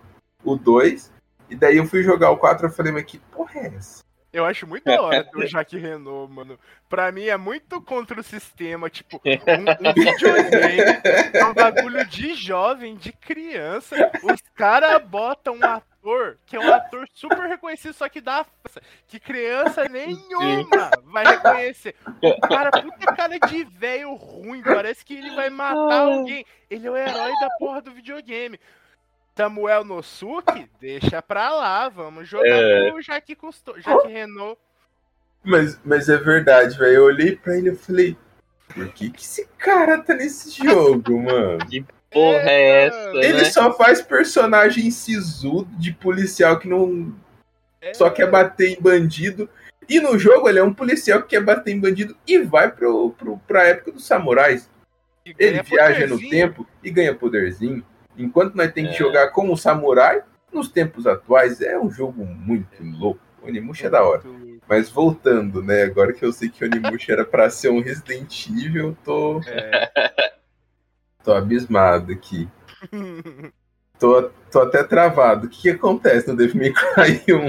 o 2, e daí eu fui jogar o 4 e falei, mas que porra é essa? Eu acho muito da hora ter o Jacques Renault, mano. Pra mim é muito contra o sistema. Tipo, um, um videogame é um bagulho de jovem, de criança. Os caras botam um ator que é um ator super reconhecido, só que dá força. Que criança nenhuma vai reconhecer. O cara, puta cara de velho ruim. Parece que ele vai matar alguém. Ele é o herói da porra do videogame. Samuel Nosuke, deixa pra lá, vamos jogar É. com o Jacques, Cousteau, Jacques Renault. Mas, mas é verdade, velho. Eu olhei pra ele e falei, por que, que esse cara tá nesse jogo, mano? Porra, é essa, Ele né? só faz personagem sisudo de policial que não É, só quer bater em bandido. E no jogo ele é um policial que quer bater em bandido e vai pro, pro, pra época dos samurais. Ele viaja no poderzinho. tempo e ganha poderzinho. Enquanto nós temos que É. jogar como samurai, nos tempos atuais é um jogo muito louco. O Onimusha é da hora. Mas voltando, né? Agora que eu sei que o Onimusha era pra ser um Resident Evil, eu tô, É. tô abismado aqui. Tô, tô até travado. O que, que acontece no Devil May Cry 1?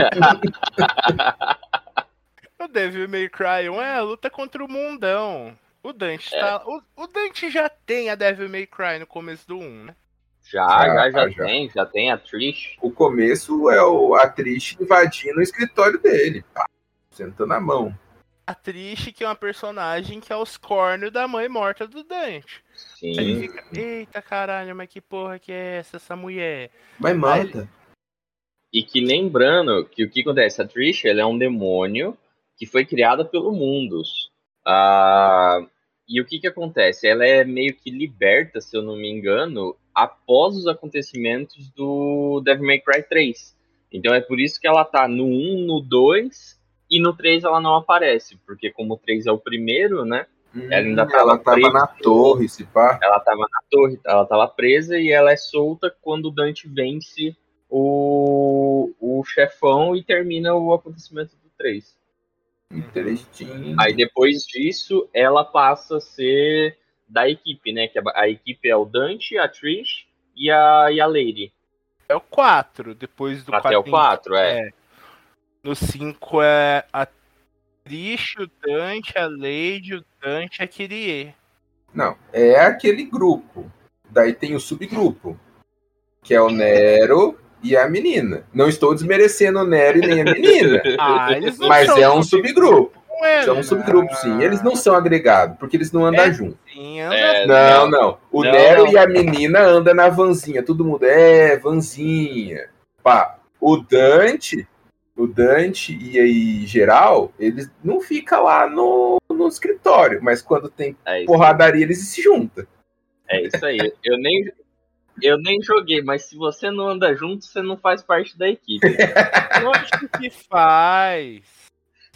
o Devil May Cry 1 é a luta contra o mundão. O Dante tá. O, o Dante já tem a Devil May Cry no começo do 1, né? Já, Já, já, já, tem, já tem a Trish. O começo é o, a Trish invadindo o escritório dele. Pá, sentando a mão. A Trish, que é uma personagem que é os cornos da mãe morta do Dante. Aí ele Sim. fica, eita caralho, mas que porra que é essa, essa mulher? Mas mata. E que lembrando que o que acontece, a Trish ela é um demônio que foi criada pelo Mundus. Ah, e o que que acontece? Ela é meio que liberta, se eu não me engano, após os acontecimentos do Devil May Cry 3. Então é por isso que ela tá no 1, no 2 e no 3 ela não aparece, porque como o 3 é o primeiro, né? Ela ainda Hum, tava ela tava presa. na torre, se pá. Ela tava na torre, ela tava presa e ela é solta quando o Dante vence o, o chefão e termina o acontecimento do 3. Interesting. Aí depois disso, ela passa a ser da equipe, né? Que a, a equipe é o Dante, a Trish e a, e a Lady. É o 4, depois do Até o 4, é. No 5 é a Trish, o Dante, a Lady, o Dante e a Kyrie. Não, é aquele grupo. Daí tem o subgrupo. Que é o Nero e a menina. Não estou desmerecendo o Nero e nem a menina. Ah, mas é um subgrupo. É, São um subgrupo, sim. Eles não são agregados, porque eles não andam É. juntos. Sim, anda É, Não, não. O Não, Nero não. e a menina andam na vanzinha. Todo mundo é vanzinha. Pá. O Dante, o Dante e aí geral, eles não ficam lá no, no escritório, mas quando tem É porradaria eles se juntam. é isso aí. Eu nem, eu nem joguei, mas se você não anda junto, você não faz parte da equipe. Lógico que faz.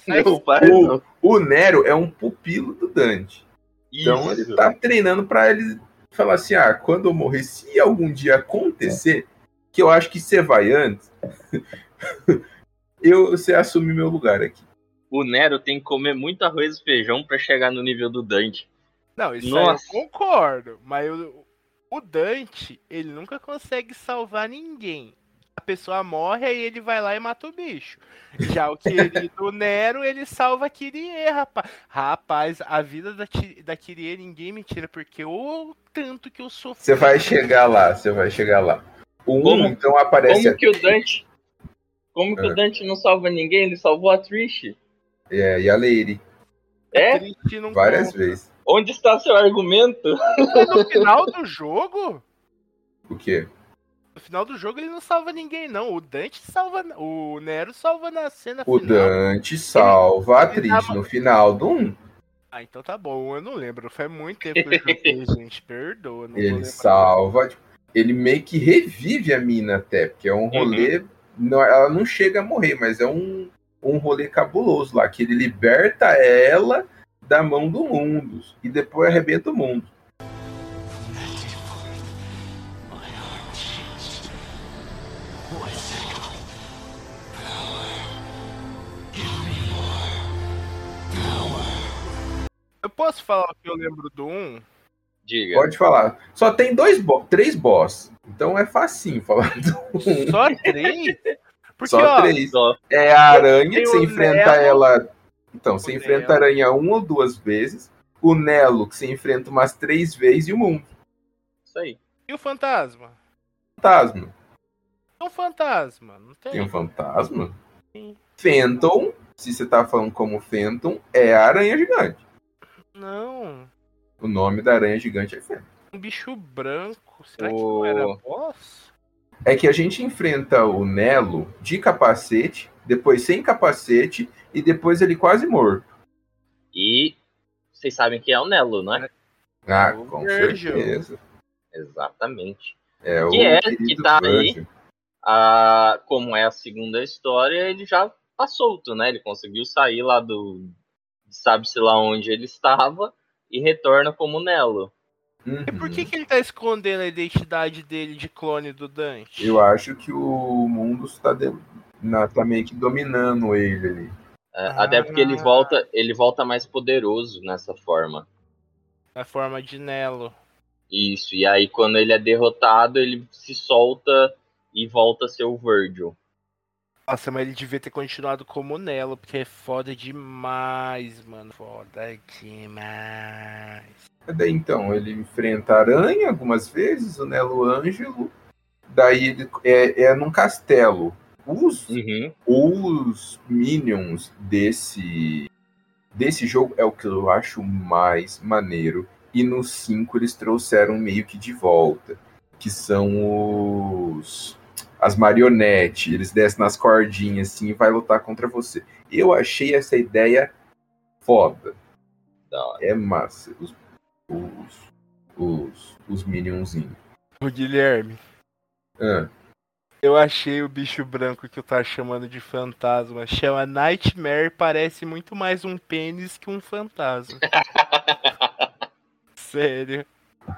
Não faz, o- não. O Nero é um pupilo do Dante. Então Isso. ele tá treinando pra ele falar assim: ah, quando eu morrer, se algum dia acontecer, que eu acho que você vai antes, eu, você assume meu lugar aqui. O Nero tem que comer muito arroz e feijão pra chegar no nível do Dante. Não, isso Nossa. aí eu concordo. Mas o, O Dante, ele nunca consegue salvar ninguém. A pessoa morre aí ele vai lá e mata o bicho. Já o querido Nero, ele salva a Kyrie, rapaz. Rapaz, a vida da, da Kyrie ninguém me tira, porque o tanto que eu sofri. Você vai chegar lá, você vai chegar lá. O 1, Como- então, aparece Como que o Dante. Como que É. o Dante não salva ninguém? Ele salvou a Trish. é, e a Lady, É? Não várias conta. vezes. Onde está seu argumento? No final do jogo, O quê? No final do jogo ele não salva ninguém, não. O Dante salva. O Nero salva na cena O final. Dante salva a ele Trish tava- no final do 1. Ah, então tá bom. Eu não lembro. Faz muito tempo que eu joguei, gente. Perdoa. Ele salva, tipo, ele meio que revive a mina até, porque é um rolê. Não, ela não chega a morrer, mas é um, um rolê cabuloso lá, que ele liberta ela da mão do mundo e depois arrebenta o mundo. Eu posso falar o que eu lembro do 1? Diga. Pode falar. Só tem dois bo três boss, então é facinho falar do 1. Só três? Porque, Só ó, três. Só. É a aranha você enfrenta Nelo. ela. Então, você O enfrenta a Nelo. aranha uma ou duas vezes. O Nelo, que você enfrenta umas três vezes, e o mundo. Isso aí. e o fantasma? Fantasma. É um fantasma, não tem? Tem um fantasma? Sim. Phantom, se você tá falando como Phantom, é a aranha gigante. Não. O nome da aranha gigante é Phantom. Um bicho branco. Será que O- não era boss? É que a gente enfrenta o Nelo de capacete, depois sem capacete, e depois ele quase morto. E vocês sabem quem é o Nelo, não é? Ah, O com Virgil. certeza. Exatamente. É o Que é, que tá aí. Virgil. Ah, como é a segunda história, ele já tá solto, né? Ele conseguiu sair lá do. Sabe-se lá onde ele estava e retorna como Nelo. E por Uhum. que, que ele tá escondendo a identidade dele de clone do Dante? Eu acho que o mundo está de... na- tá meio que dominando ele ali. É, Ah. Até porque ele volta, ele volta mais poderoso nessa forma. Na forma de Nelo. Isso, e aí quando ele é derrotado, ele se solta e volta a ser o Virgil. Nossa, mas ele devia ter continuado como Nelo, porque é foda demais, mano. Foda demais. Daí então, ele enfrenta a aranha algumas vezes, o Nelo Ângelo. Daí ele é, é num castelo. Os, Uhum. os minions desse, desse jogo é o que eu acho mais maneiro. E no 5 eles trouxeram meio que de volta. Que são os. As marionetes. Eles descem nas cordinhas assim e vai lutar contra você. Eu achei essa ideia foda. É massa. Os, os, os, os minionzinhos. O Guilherme, Ah, eu achei o bicho branco que eu tava chamando de fantasma. Chama Nightmare, parece muito mais um pênis que um fantasma. Sério.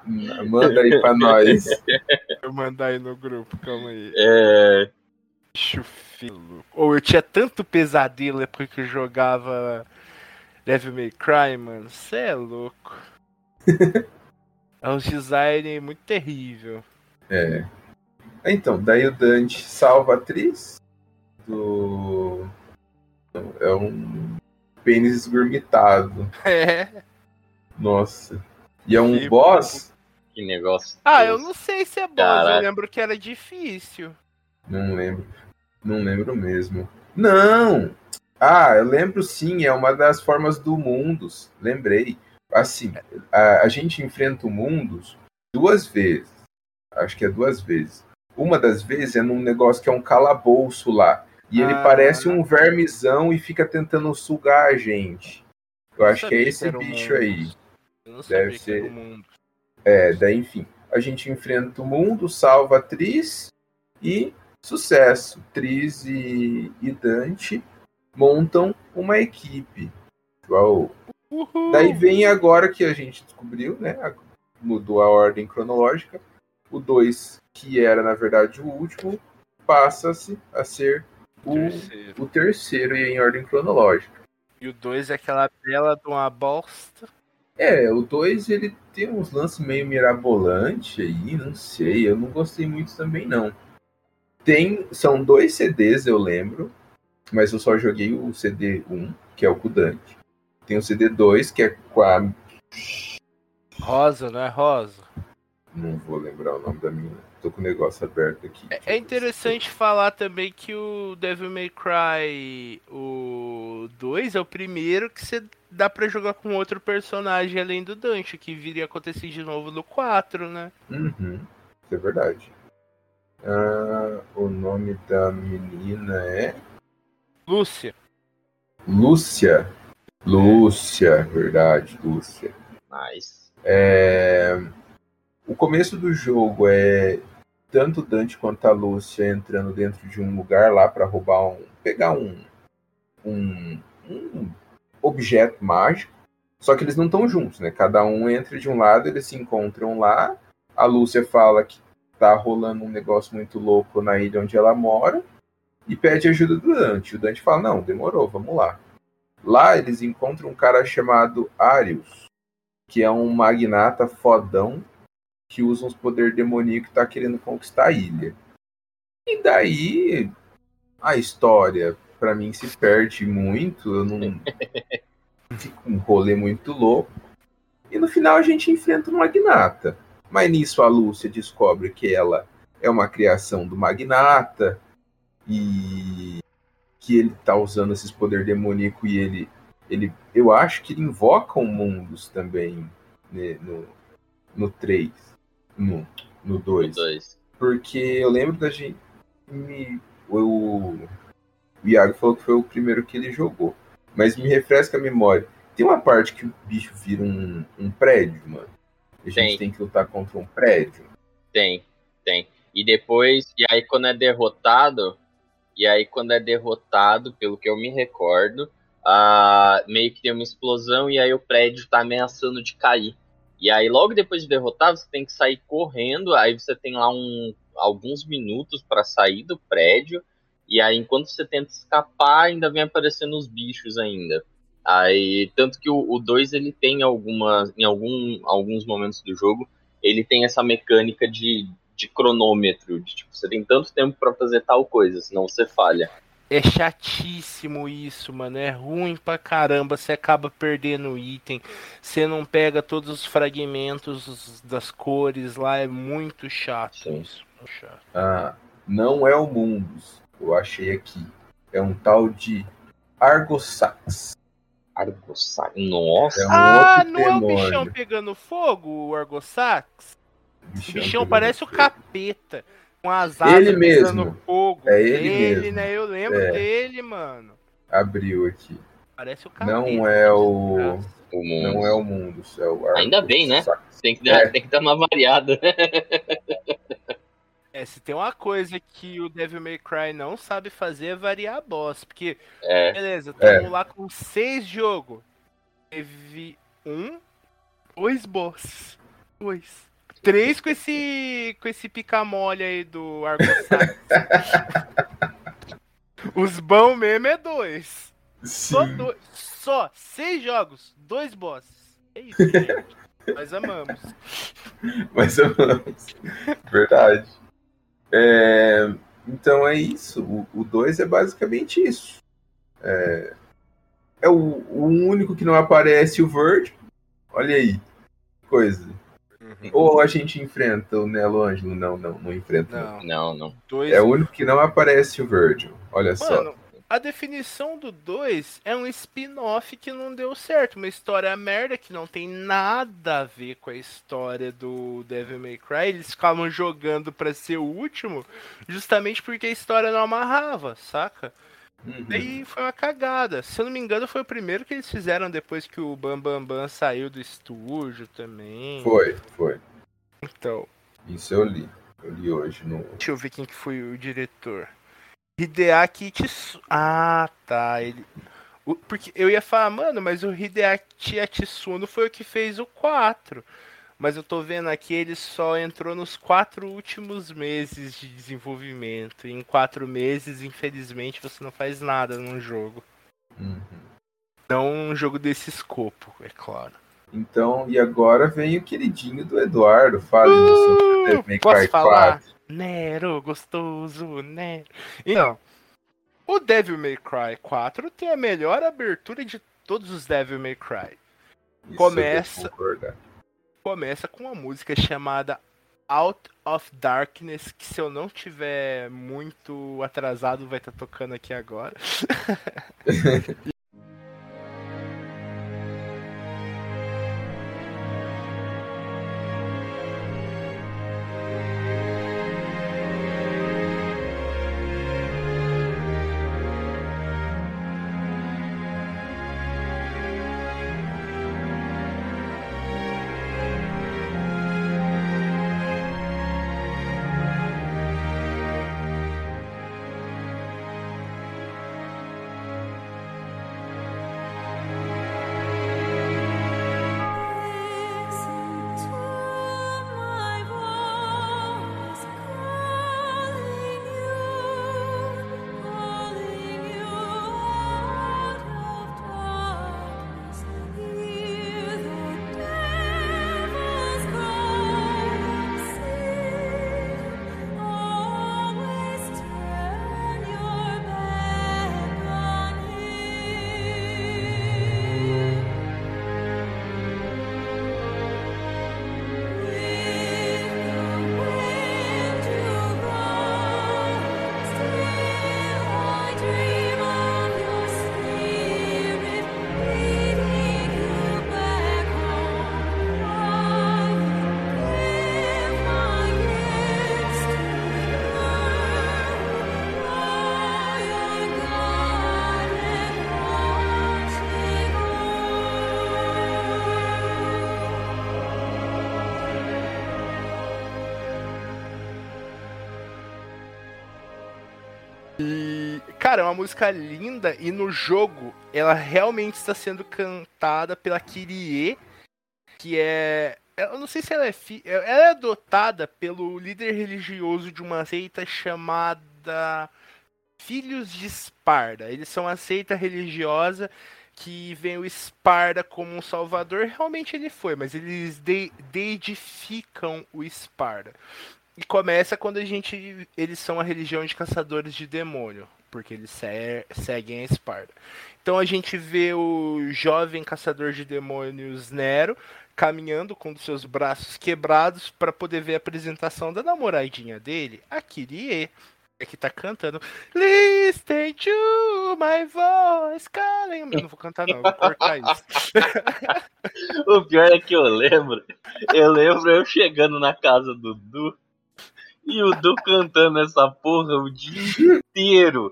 manda aí pra nós. Eu mandar aí no grupo, calma aí. É, Bicho filo. Ou eu tinha tanto pesadelo época que eu jogava Devil May Cry, mano. Cê é louco. é um design muito terrível. É. Então, daí o Dante salva a atriz do. É um pênis esgurmitado. É. Nossa. E é um Que boss? Que negócio. Ah, eu não sei se é boss, eu Caralho. lembro que era difícil. Não lembro. Não lembro mesmo. Não! Ah, eu lembro sim, é uma das formas do Mundus. Lembrei. Assim, a, a gente enfrenta o Mundus duas vezes. Acho que é duas vezes. Uma das vezes é num negócio que é um calabouço lá. E ele Ah. parece um vermezão e fica tentando sugar a gente. Eu acho que é esse bicho aí. Eu Deve ser. É, daí enfim. A gente enfrenta o mundo, salva a Tris e sucesso. Tris e, e Dante montam uma equipe. Uau. Daí vem agora que a gente descobriu, né? Mudou a ordem cronológica. O 2, que era na verdade o último, passa-se a ser o, Terceiro. o terceiro e em ordem cronológica. E o 2 é aquela bela de uma bosta. É, o 2 ele tem uns lances meio mirabolante aí, não sei, eu não gostei muito também não. Tem, são dois CDs, eu lembro, mas eu só joguei o CD 1, que é o com Dante. Tem o CD 2, que é com a Rosa, não é Rosa? não vou lembrar o nome da mina. Tô com o negócio aberto aqui. É interessante falar também que o Devil May Cry o 2 é o primeiro que você dá pra jogar com outro personagem além do Dante, que viria a acontecer de novo no 4, né? Uhum, isso é verdade. Ah, o nome da menina é Lúcia. Lúcia. Lúcia, verdade, Lúcia. Nice. É, O começo do jogo é tanto Dante quanto a Lúcia entrando dentro de um lugar lá para roubar um. pegar um, um, um objeto mágico. Só que eles não estão juntos, né? Cada um entra de um lado, eles se encontram lá. A Lúcia fala que tá rolando um negócio muito louco na ilha onde ela mora e pede ajuda do Dante. O Dante fala: Não, demorou, vamos lá. Lá eles encontram um cara chamado Arius, que é um magnata fodão que usa uns poderes demoníacos e tá querendo conquistar a ilha. E daí a história, pra mim, se perde muito. Eu não. Fica um rolê muito louco. E no final a gente enfrenta um magnata. Mas nisso a Lúcia descobre que ela é uma criação do magnata e que ele tá usando esses poderes demoníacos e ele, ele. Eu acho que ele invoca o Mundus também né, no, no 3. No, no 2. Dois. Porque eu lembro da gente. Me, o, o Iago falou que foi o primeiro que ele jogou. Mas me refresca a memória. Tem uma parte que o bicho vira um, um prédio, mano. A gente Tem. tem que lutar contra um prédio. Tem, tem. E depois, e aí quando é derrotado, e aí quando é derrotado, pelo que eu me recordo, ah, meio que tem uma explosão e aí o prédio tá ameaçando de cair. E aí logo depois de derrotar, você tem que sair correndo, aí você tem lá um, alguns minutos para sair do prédio, e aí enquanto você tenta escapar, ainda vem aparecendo os bichos ainda. Aí, tanto que o 2 ele tem algumas, em algum, alguns momentos do jogo, ele tem essa mecânica de, de cronômetro, de tipo, você tem tanto tempo pra fazer tal coisa, senão você falha. É chatíssimo isso, mano. É ruim pra caramba. Você acaba perdendo item. Você não pega todos os fragmentos das cores lá. É muito chato Sim. isso. Muito chato. Ah, não é o Mundus. Eu achei aqui. É um tal de Argosax. Argossax. Nossa! É um ah, não é o demônio. bichão pegando fogo, o Argosax? O Bichão, bichão pegando parece o fogo. capeta. Com as asas Ele pegando mesmo. fogo. É ele mesmo. né? Eu lembro É. dele, mano. Abriu aqui. Parece o capeta. Não é o. desgraça. O mundo. Não é o Mundus, é o Argosax. Ainda bem, né? Tem que, dar, É. tem que dar uma variada. É, se tem uma coisa que o Devil May Cry não sabe fazer é variar a boss. Porque, É, beleza, É. estamos lá com seis jogos. Teve um, dois boss. Dois. Três com esse. com esse pica-mole aí do Argosax. Os bons mesmo é dois. Só dois. Só seis jogos, dois bosses. É isso, gente. Nós amamos. Mais ou menos. Verdade. É, então é isso. O 2 é basicamente isso. É, é o, o único que não aparece o Verde. Olha aí. Coisa. Ou a gente enfrenta o Nelo Ângelo? Não, não, não enfrenta. não. Não, não. É o único que não aparece o Virgil. Olha só. A definição do 2 é um spin-off que não deu certo. Uma história merda que não tem nada a ver com a história do Devil May Cry. Eles ficavam jogando pra ser o último justamente porque a história não amarrava, saca? Uhum. Daí foi uma cagada. Se eu não me engano, foi o primeiro que eles fizeram depois que o Bam Bam Bam saiu do estúdio também. Foi, foi. Então, Isso eu li. Eu li hoje no. deixa eu ver quem que foi o diretor. Hideaki Itsu... Ah, tá. Ele... o- Porque eu ia falar, mano, mas o Hideaki Atsuno foi o que fez o 4. Mas eu tô vendo aqui, ele só entrou nos quatro últimos meses de desenvolvimento. E em quatro meses, infelizmente, você não faz nada num jogo. Uhum. Não um jogo desse escopo, é claro. Então, e agora vem o queridinho do Eduardo. Fale do seu Uh, Devil May posso Cry falar? 4. Nero, gostoso, Nero. Então, o Devil May Cry 4 tem a melhor abertura de todos os Devil May Cry. Isso Começa. Começa com uma música chamada Out of Darkness, que se eu não tiver muito atrasado vai estar tocando aqui agora. E, cara, é uma música linda e no jogo ela realmente está sendo cantada pela Kyrie, que é. Eu não sei se ela é. Fi... Ela é adotada pelo líder religioso de uma seita chamada Filhos de Esparda. Eles são uma seita religiosa que vem o Esparda como um salvador. Realmente ele foi, mas eles de- deidificam o Esparda. E começa quando a gente. Eles são a religião de caçadores de demônio. Porque eles se- seguem a Esparda. Então a gente vê o jovem caçador de demônios Nero caminhando com os seus braços quebrados para poder ver a apresentação da namoradinha dele, a Kyrie, que tá cantando Listen to my voice calling. Eu não vou cantar não, vou cortar isso. O pior é que eu lembro, eu lembro eu chegando na casa do Du e o Du cantando essa porra o dia inteiro.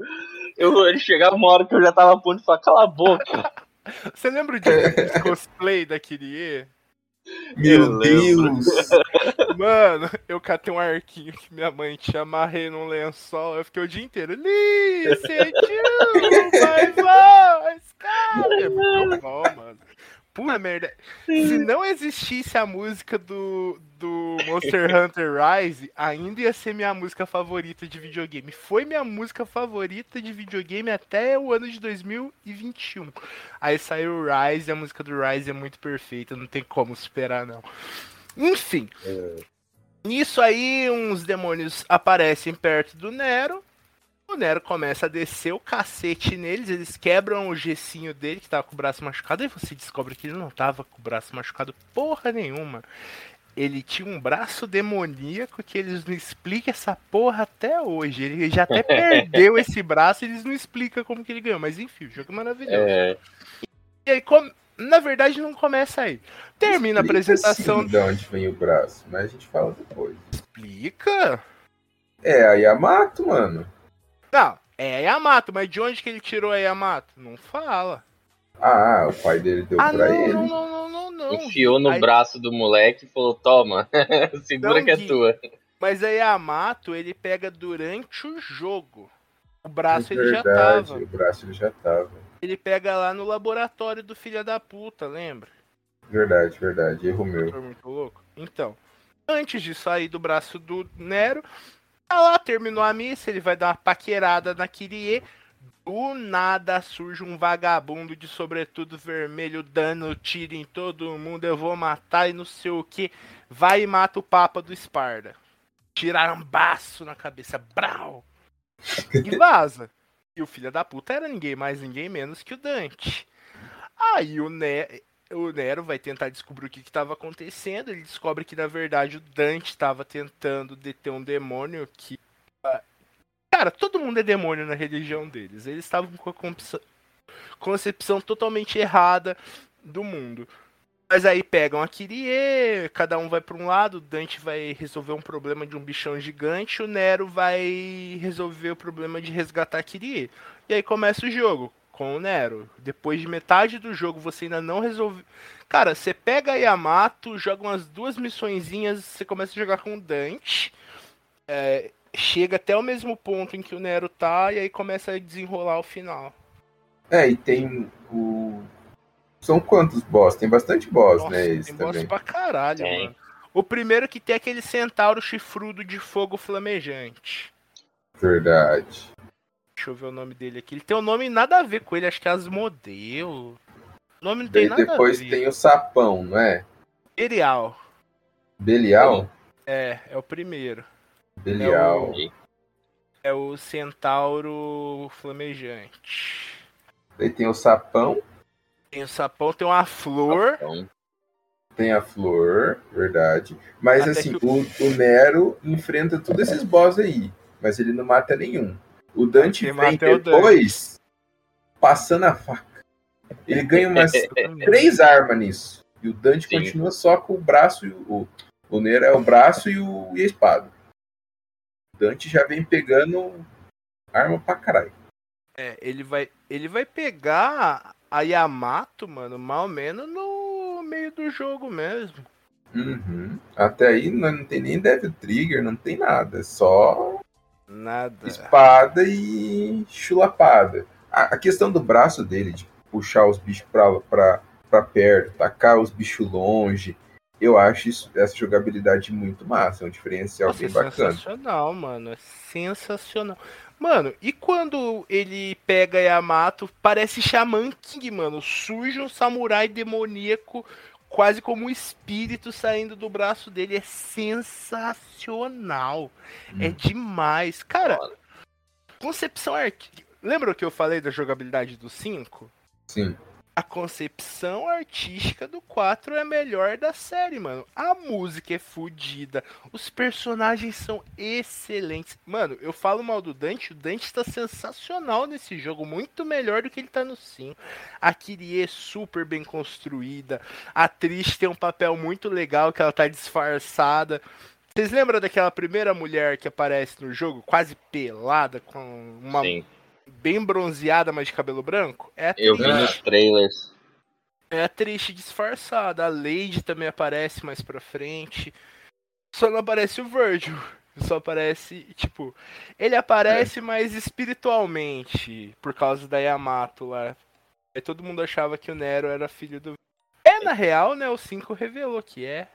Eu, ele chegava uma hora que eu já tava a ponto de falar, cala a boca. Você lembra de de cosplay da Kyrie? Meu. Deus! Mano, eu catei um arquinho que minha mãe tinha, amarrei num lençol, eu fiquei o dia inteiro. Listen to my voice, cara. É muito bom, mano. Pura merda. Se não existisse a música do, do Monster Hunter Rise, ainda ia ser minha música favorita de videogame. Foi minha música favorita de videogame até o ano de 2021. Aí saiu o Rise, a música do Rise é muito perfeita, não tem como superar, não. Enfim. Nisso aí, uns demônios aparecem perto do Nero. O Nero começa a descer o cacete neles, eles quebram o gessinho dele, que tava com o braço machucado, e você descobre que ele não tava com o braço machucado porra nenhuma. Ele tinha um braço demoníaco que eles não explicam essa porra até hoje. Ele já até perdeu esse braço e eles não explicam como que ele ganhou. Mas enfim, o jogo é maravilhoso. É, E aí, com- na verdade, não começa aí. Termina a Explica, apresentação. sim, de onde vem o braço, mas a gente fala depois. Explica? É a Yamato, mano. Não, é a Yamato, mas de onde que ele tirou a Yamato? Não fala. Ah, o pai dele deu Ah, pra não, ele. não, não, não, não, não. enfiou no Aí- braço do moleque e falou, toma, segura que é Gui. tua. Mas a Yamato ele pega durante o jogo. O braço ele já Verdade, tava. O braço ele já tava. Ele pega lá no laboratório do filho da puta, lembra? Verdade, verdade. Erro meu. Foi muito louco. Então, antes de sair do braço do Nero, tá lá, terminou a missa, ele vai dar uma paquerada na Kyrie. Do nada surge um vagabundo de sobretudo vermelho dando tiro em todo mundo. Eu vou matar e não sei o que. Vai e mata o Papa do Esparda. Tiraram um baço na cabeça. Brau! E vaza. E o filho da puta era ninguém mais, ninguém menos que o Dante. Aí o, ne o Nero vai tentar descobrir o que estava acontecendo. Ele descobre que, na verdade, o Dante estava tentando deter um demônio que. Cara, todo mundo é demônio na religião deles. Eles estavam com a concepção, totalmente errada do mundo. Mas aí pegam a Kyrie, cada um vai para um lado, o Dante vai resolver um problema de um bichão gigante, o Nero vai resolver o problema de resgatar a Kyrie. E aí começa o jogo com o Nero. Depois de metade do jogo você ainda não resolveu. Cara, você pega a Yamato, joga umas duas missõezinhas, você começa a jogar com o Dante. é, chega até o mesmo ponto em que o Nero tá, e aí começa a desenrolar o final. É, e tem o. São quantos boss? Tem bastante boss, Nossa, né? Esse tem boss também. pra caralho, Tem. mano. O primeiro que tem aquele centauro chifrudo de fogo flamejante. Verdade. Deixa eu ver o nome dele aqui. Ele tem um nome nada a ver com ele, acho que é Asmodeu. O nome não tem Daí nada depois a ver. tem o sapão, não é? Belial. Belial? É, é o primeiro. Belial. E É o centauro flamejante. Daí tem o sapão, Tem o sapão, tem uma flor. Então, tem a flor, verdade. Mas Até assim, o- o, o Nero enfrenta todos esses boss aí, mas ele não mata nenhum. O Dante Quem vem é o Dante. depois passando a faca. Ele ganha umas três armas nisso. E o Dante Sim. continua só com o braço e o. O, o Nero é o braço e, o, e a espada. Dante já vem pegando arma pra caralho. É, ele vai, ele vai pegar a Yamato, mano, mal ou menos no meio do jogo mesmo. Uhum. Até aí não, não tem nem Devil Trigger, não tem nada. É só Nada. espada e chulapada. A, a questão do braço dele, de puxar os bichos pra, pra, pra perto, tacar os bichos longe, eu acho isso, essa jogabilidade muito massa. É um diferencial Nossa, bem é bacana. sensacional, mano. É sensacional. Mano, e quando ele pega Yamato, parece Shaman King, mano. Surge um samurai demoníaco, quase como um espírito saindo do braço dele. É sensacional. É Hum. demais. Cara, concepção artística. Lembra o que eu falei da jogabilidade do 5? Sim. A concepção artística do 4 é melhor da série, mano. A música é fodida. Os personagens são excelentes. Mano, eu falo mal do Dante. O Dante tá sensacional nesse jogo. Muito melhor do que ele tá no 5. A Kyrie é super bem construída. A Trish tem um papel muito legal que ela tá disfarçada. Vocês lembram daquela primeira mulher que aparece no jogo, quase pelada, com uma sim. Bem bronzeada, mas de cabelo branco? É a Eu vi Trish. nos trailers. É a Trish disfarçada. A Lady também aparece mais pra frente. Só não aparece o Virgil. Só aparece, tipo. Ele aparece mais espiritualmente. Por causa da Yamato lá. Aí todo mundo achava que o Nero era filho do. É, na real, né? O 5 revelou que é.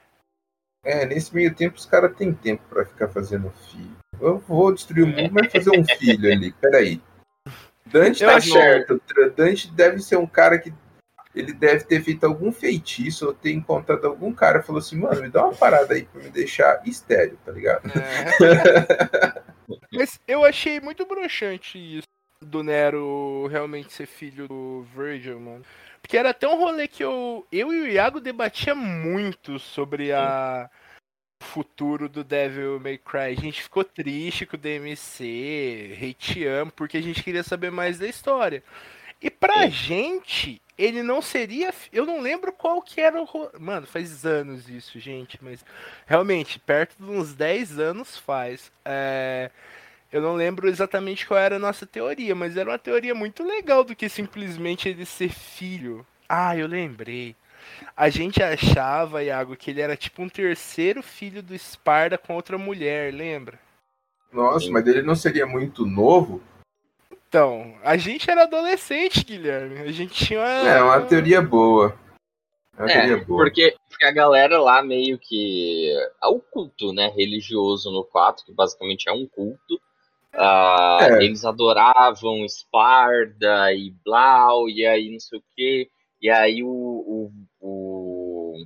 É, nesse meio tempo os caras têm tempo pra ficar fazendo filho. Eu vou destruir o mundo, mas fazer um filho ali. Peraí. Dante Eu tá certo. Dante deve ser um cara que. Ele deve ter feito algum feitiço ou ter encontrado algum cara e falou assim, mano, me dá uma parada aí pra me deixar estéreo, tá ligado? É. Mas eu achei muito broxante isso do Nero realmente ser filho do Virgil, mano. Porque era até um rolê que eu, eu e o Iago debatia muito sobre a o futuro do Devil May Cry. A gente ficou triste com o DMC, hateamos, porque a gente queria saber mais da história. E pra Sim. gente, ele não seria. Eu não lembro qual que era o. Mano, faz anos isso, gente, mas realmente, perto de uns 10 anos faz. É, Eu não lembro exatamente qual era a nossa teoria, mas era uma teoria muito legal do que simplesmente ele ser filho. Ah, eu lembrei. A gente achava, Iago, que ele era tipo um terceiro filho do Esparda com outra mulher, lembra? Nossa, mas ele não seria muito novo? Então, a gente era adolescente, Guilherme. A gente tinha. É, uma teoria boa. É uma É, teoria boa. porque, porque a galera lá meio que. É o culto, né? Religioso no 4, que basicamente é um culto. Ah, É. Eles adoravam Esparda e Blau, e aí não sei o quê. E aí o, o, o,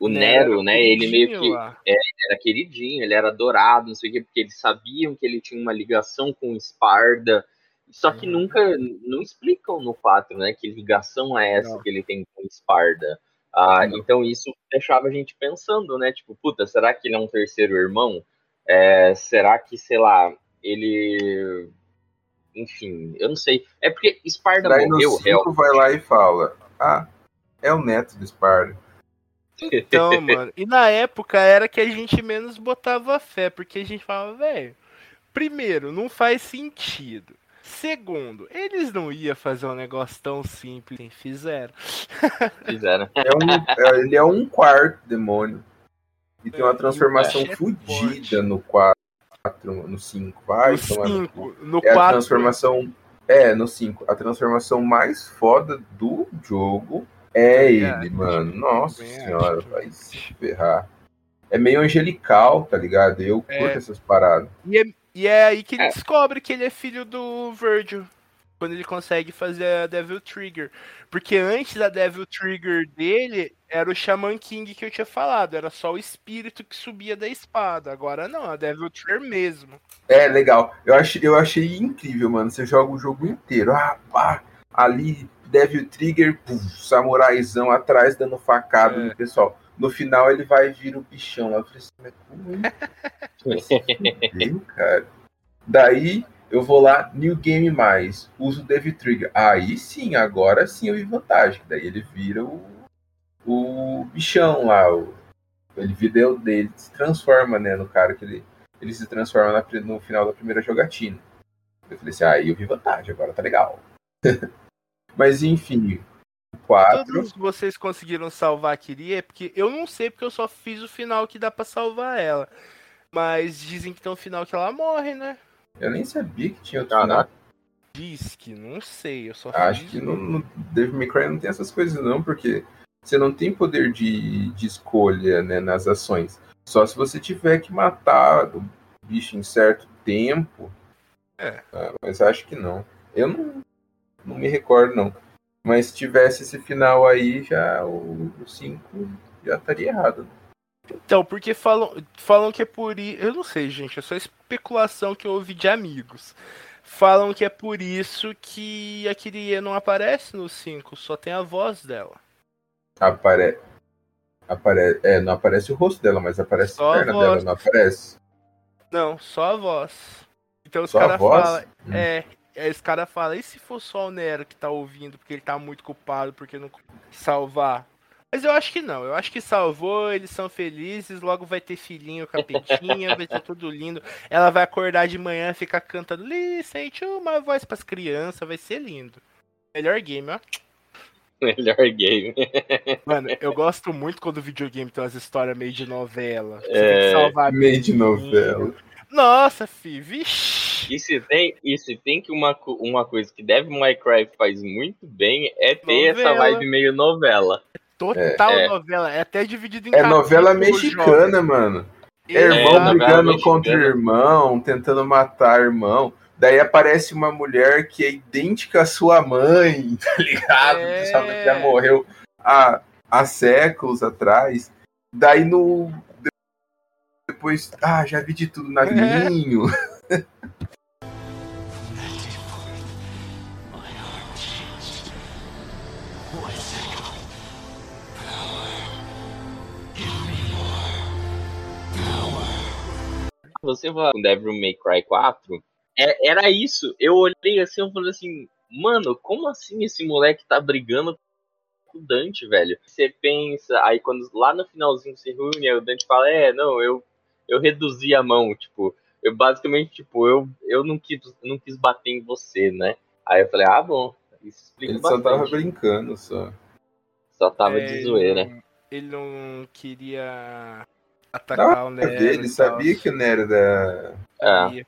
o Nero, né? Ele meio que lá. era queridinho, ele era adorado, não sei o quê, porque eles sabiam que ele tinha uma ligação com Esparda. Só que Uhum. nunca, não explicam no 4, né? Que ligação é essa Não. que ele tem com Esparda. Ah, Não. então isso deixava a gente pensando, né? Tipo, puta, será que ele é um terceiro irmão? É, será que, sei lá, ele. Enfim, eu não sei. É porque Esparda Daí no morreu, 5 real. vai lá e fala: Ah, é o neto do Sparda. Então, mano. E na época era que a gente menos botava fé, porque a gente falava, velho, primeiro, não faz sentido. Segundo, eles não iam fazer um negócio tão simples e fizeram. Fizeram. É um, é- ele é um quarto demônio. E tem uma É, transformação é fodida no 4, no 5. Vai no tomar no cu. 5, no É a 4. transformação. É, no 5. A transformação mais foda do jogo é Também ele, mano. Nossa Também senhora, vai se ferrar. É meio angelical, tá ligado? Eu curto É. essas paradas. E é, e é aí que ele É. descobre que ele é filho do Virgil. Quando ele consegue fazer a Devil Trigger. Porque antes da Devil Trigger dele, era o Shaman King que eu tinha falado. Era só o espírito que subia da espada. Agora não, a Devil Trigger mesmo. É, legal. Eu achei, eu achei incrível, mano. Você joga o jogo inteiro. Ah, pá. Ali, Devil Trigger, puf, samuraizão atrás dando facada É. no pessoal. No final ele vai vir o bichão lá. Eu falei assim, mas como é? Fudeu, cara. Daí eu vou lá, New Game Mais, uso o Devil Trigger. Aí sim, agora sim eu vi vantagem. Daí ele vira o, o bichão lá. O, ele vira ele se transforma, né, no cara que ele, ele se transforma na no final da primeira jogatina. Eu falei assim, aí eu vi vantagem, agora tá legal. Mas enfim, o 4. Todos vocês conseguiram salvar a Kiria, porque eu não sei porque eu só fiz o final que dá pra salvar ela. Mas dizem que tem um final que ela morre, né? Eu nem sabia que tinha outro Caraca. final. Diz que, não sei, eu só Acho fiz que o- no, no Devil May Cry não tem essas coisas não, porque você não tem poder de, de escolha né, nas ações. Só se você tiver que matar o bicho em certo tempo. É. Ah, mas acho que não. Eu não, não me recordo, não. Mas se tivesse esse final aí, já o 5 já estaria errado. Então, porque falam, falam que é por isso. Eu não sei, gente, é só especulação que eu ouvi de amigos. Falam que é por isso que a Kirie não aparece no 5, só tem a voz dela. Apare... Apare... É, não aparece o rosto dela, mas aparece Só a a perna voz. dela, não aparece. Não, só a voz. Então os a caras falam. Hum. É, aí os caras falam, e se for só o Nero que tá ouvindo, porque ele tá muito culpado, porque não salvar? Mas eu acho que não, eu acho que salvou, eles são felizes, logo vai ter filhinho, capetinha, vai ter tudo lindo. Ela vai acordar de manhã, ficar cantando, listen to uma voz pras crianças, vai ser lindo. Melhor game, ó. Melhor game. Mano, eu gosto muito quando o videogame tem umas histórias meio de novela. Você É, tem que salvar Meio de novela. Nossa, fi, vixi. E se tem, e se tem que uma, co- uma coisa que Devil May Cry faz muito bem é ter essa Novela. vibe meio novela. Total É. novela, é até dividido em É novela mexicana, mano. jovem. É irmão novela brigando mexicana. contra irmão, tentando matar irmão. Daí aparece uma mulher que é idêntica à sua mãe, tá ligado? É. Que já morreu há, há séculos atrás. Daí no. Depois. Ah, já vi de tudo, Naglinho. Você vai com Devil May Cry 4, é- era isso. Eu olhei assim e falei assim, mano, como assim esse moleque tá brigando com o Dante, velho? Você pensa, aí quando lá no finalzinho se aí o Dante fala, é, não, eu, eu reduzi a mão, tipo, eu basicamente, tipo, eu, eu não, quis, não quis bater em você, né? Aí eu falei, ah, bom, isso explica Ele só bastante. tava brincando só. Só tava É, de zoeira. Ele não, ele não queria atacar o Nero. ele e sabia que o Nero era. É.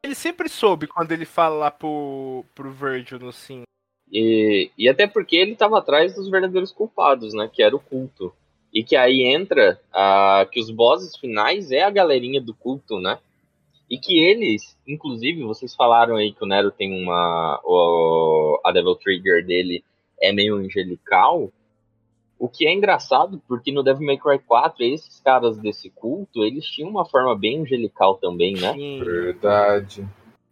Ele sempre soube quando ele fala lá pro, pro Virgil no sim. E, e até porque ele tava atrás dos verdadeiros culpados, né? Que era o culto. E que aí entra ah, que os bosses finais é a galerinha do culto, né? E que eles, inclusive, vocês falaram aí que o Nero tem uma. O, a Devil Trigger dele é meio angelical. O que é engraçado, porque no Devil May Cry 4, esses caras desse culto, eles tinham uma forma bem angelical também, né? Tinha. Verdade.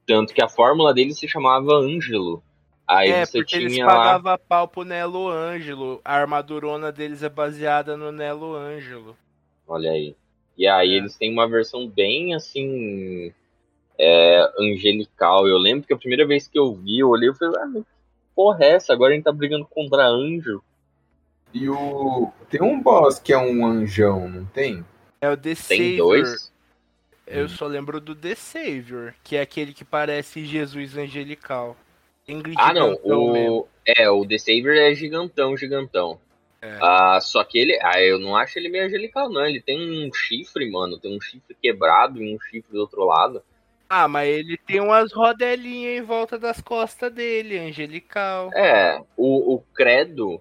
Tanto que a fórmula deles se chamava Ângelo. Aí é, você porque eles tinha lá. pagavam pau pro Nelo Ângelo. A armadurona deles é baseada no Nelo Ângelo. Olha aí. E aí É. eles têm uma versão bem assim. é, angelical. Eu lembro que a primeira vez que eu vi, eu olhei e falei, ah, que porra é essa? Agora a gente tá brigando contra anjo. E o. Tem um boss que é um anjão, não tem? É o The Tem Savior. dois? Eu só lembro do The Savior, que é aquele que parece Jesus angelical. Ingrid Ah, não. Mesmo. O, é, o The Savior é gigantão, gigantão. É. Ah, só que ele. Ah, eu não acho ele meio angelical, não. Ele tem um chifre, mano. Tem um chifre quebrado e um chifre do outro lado. Ah, mas ele tem umas rodelinhas em volta das costas dele, angelical. É, o, o Credo,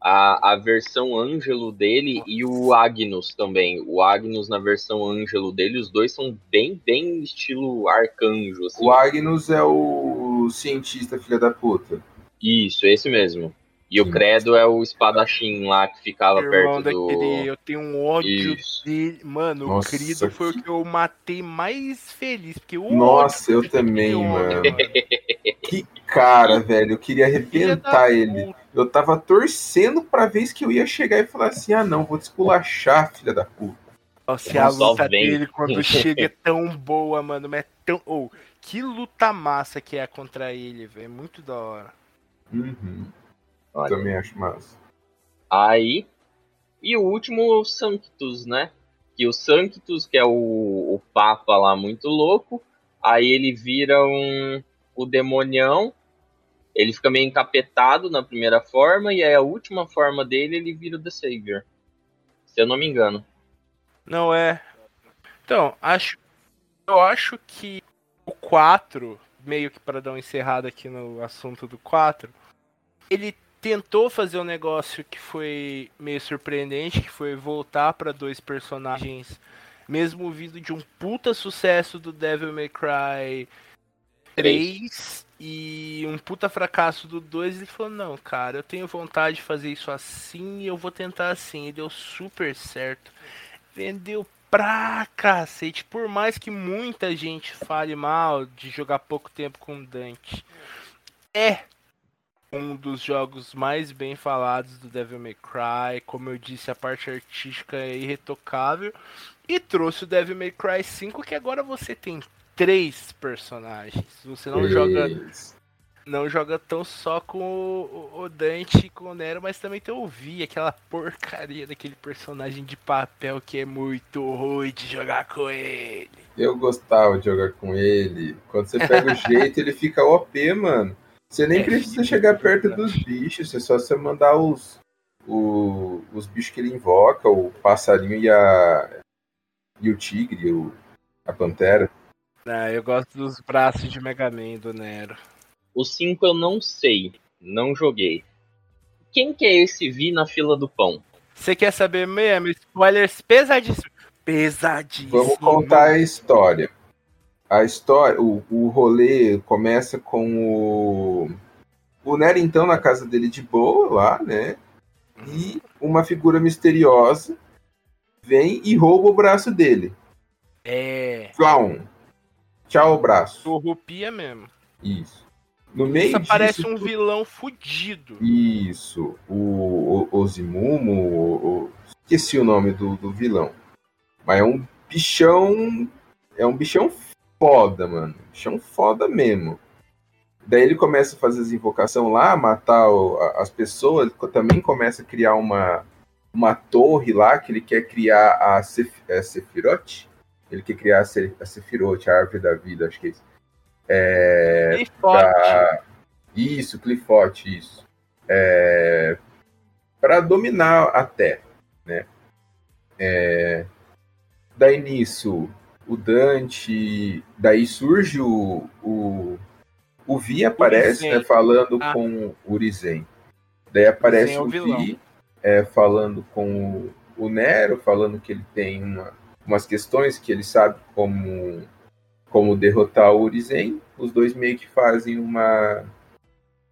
a, a versão Ângelo dele e o Agnus também. O Agnus na versão Ângelo dele, os dois são bem, bem estilo arcanjo, assim. O Agnus é o cientista filha da puta. Isso, esse mesmo. E o. Credo é o espadachim lá que ficava Irmão perto do. daquele, eu tenho um ódio Isso. dele. Mano, Nossa, o Crido foi o que eu matei mais feliz. Porque o Nossa, eu também, mano. Que cara, velho. Eu queria arrebentar ele. puta. Eu tava torcendo pra vez que eu ia chegar e falar assim: ah, não, vou te esculachar, filha da puta. Nossa, e a Só luta vem. dele quando chega é tão boa, mano. Mas é tão. Oh, que luta massa que é contra ele, velho. É muito da hora. Uhum, Olha. também acho massa. Aí. E o último, o Sanctus, né? Que o Sanctus, que é o, o Papa lá muito louco. Aí ele vira um. O demonião. Ele fica meio encapetado na primeira forma. E aí a última forma dele, ele vira o The Savior. Se eu não me engano. Não é. Então, acho. Eu acho que o 4, meio que para dar uma encerrada aqui no assunto do 4, ele tentou fazer um negócio que foi meio surpreendente, que foi voltar para dois personagens, mesmo vindo de um puta sucesso do Devil May Cry 3 e um puta fracasso do 2, ele falou, não, cara, eu tenho vontade de fazer isso assim e eu vou tentar assim. E deu super certo. Vendeu pra cacete. Por mais que muita gente fale mal de jogar pouco tempo com Dante. É um dos jogos mais bem falados do Devil May Cry. Como eu disse, a parte artística é irretocável. E trouxe o Devil May Cry 5, que agora você tem três personagens. Você não joga Isso. não joga tão só com o Dante e com o Nero, mas também tem o Vi, aquela porcaria daquele personagem de papel que é muito ruim de jogar com ele. Eu gostava de jogar com ele. Quando você pega o jeito, ele fica OP, mano. Você nem É, precisa filho chegar perto dos bichos, é só você mandar os, o- os bichos que ele invoca, o passarinho e a. e o tigre, o, a pantera. Ah, eu gosto dos braços de Mega Man do Nero. O 5 eu não sei. Não joguei. Quem que é esse Vi na fila do pão? Você quer saber mesmo? Spoilers pesadíssimos. Pesadíssimos. Vamos contar a história. A história, o, o rolê começa com o. O Nero, então, na casa dele de boa, lá, né? E uma figura misteriosa vem e rouba o braço dele. É. Tchau. Tchau, braço. Corrupia mesmo. Isso. No meio Isso disso. parece um tudo- vilão fudido. Isso. O, o Ozimumo. O, o- esqueci o nome do, do vilão. Mas é um bichão. É um bichão foda, mano. Bichão foda mesmo. Daí ele começa a fazer as invocações lá, matar o- a- as pessoas. Também começa a criar uma, uma torre lá, que ele quer criar a Sef, é Sephiroth. Ele quer criar a, Se, a Sephiroth, a árvore da vida, acho que é isso. É, pra- Isso, Clifote, isso. É... Para dominar a Terra, né? É... Daí nisso, o Dante. Daí surge o. O, o Vi aparece, Urizen. né? Falando Ah. com o Urizen. Daí aparece Urizen é o o. Vi é, falando com o, o Nero, falando que ele tem uma- umas questões que ele sabe como como derrotar o Urizen. Os dois meio que fazem uma,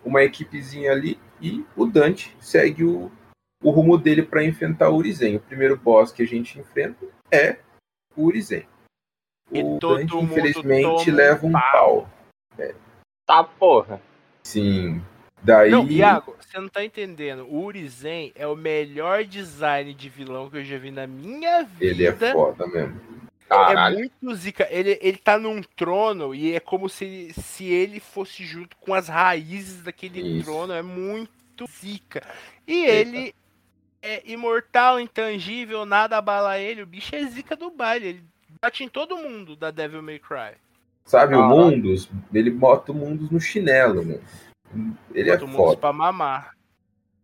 uma equipezinha ali e o Dante segue o, o rumo dele para enfrentar o Urizen. O primeiro boss que a gente enfrenta é o Urizen. E o todo Dante, mundo infelizmente, leva um pau. pau. Tá, porra. Sim. Daí. Não, Iago, você não tá entendendo. O Urizen é o melhor design de vilão que eu já vi na minha vida. ele é foda mesmo. É Caralho. muito zica. Ele, ele tá num trono e é como se, se ele fosse junto com as raízes daquele Isso. trono. É muito zica. E Eita. ele é imortal, intangível, nada abala ele. O bicho é zica do baile. Ele bate em todo mundo da Devil May Cry. Sabe, o Caralho. Mundus, ele bota o Mundus no chinelo, mano. Ele é Todo mundo foda. pra mamar.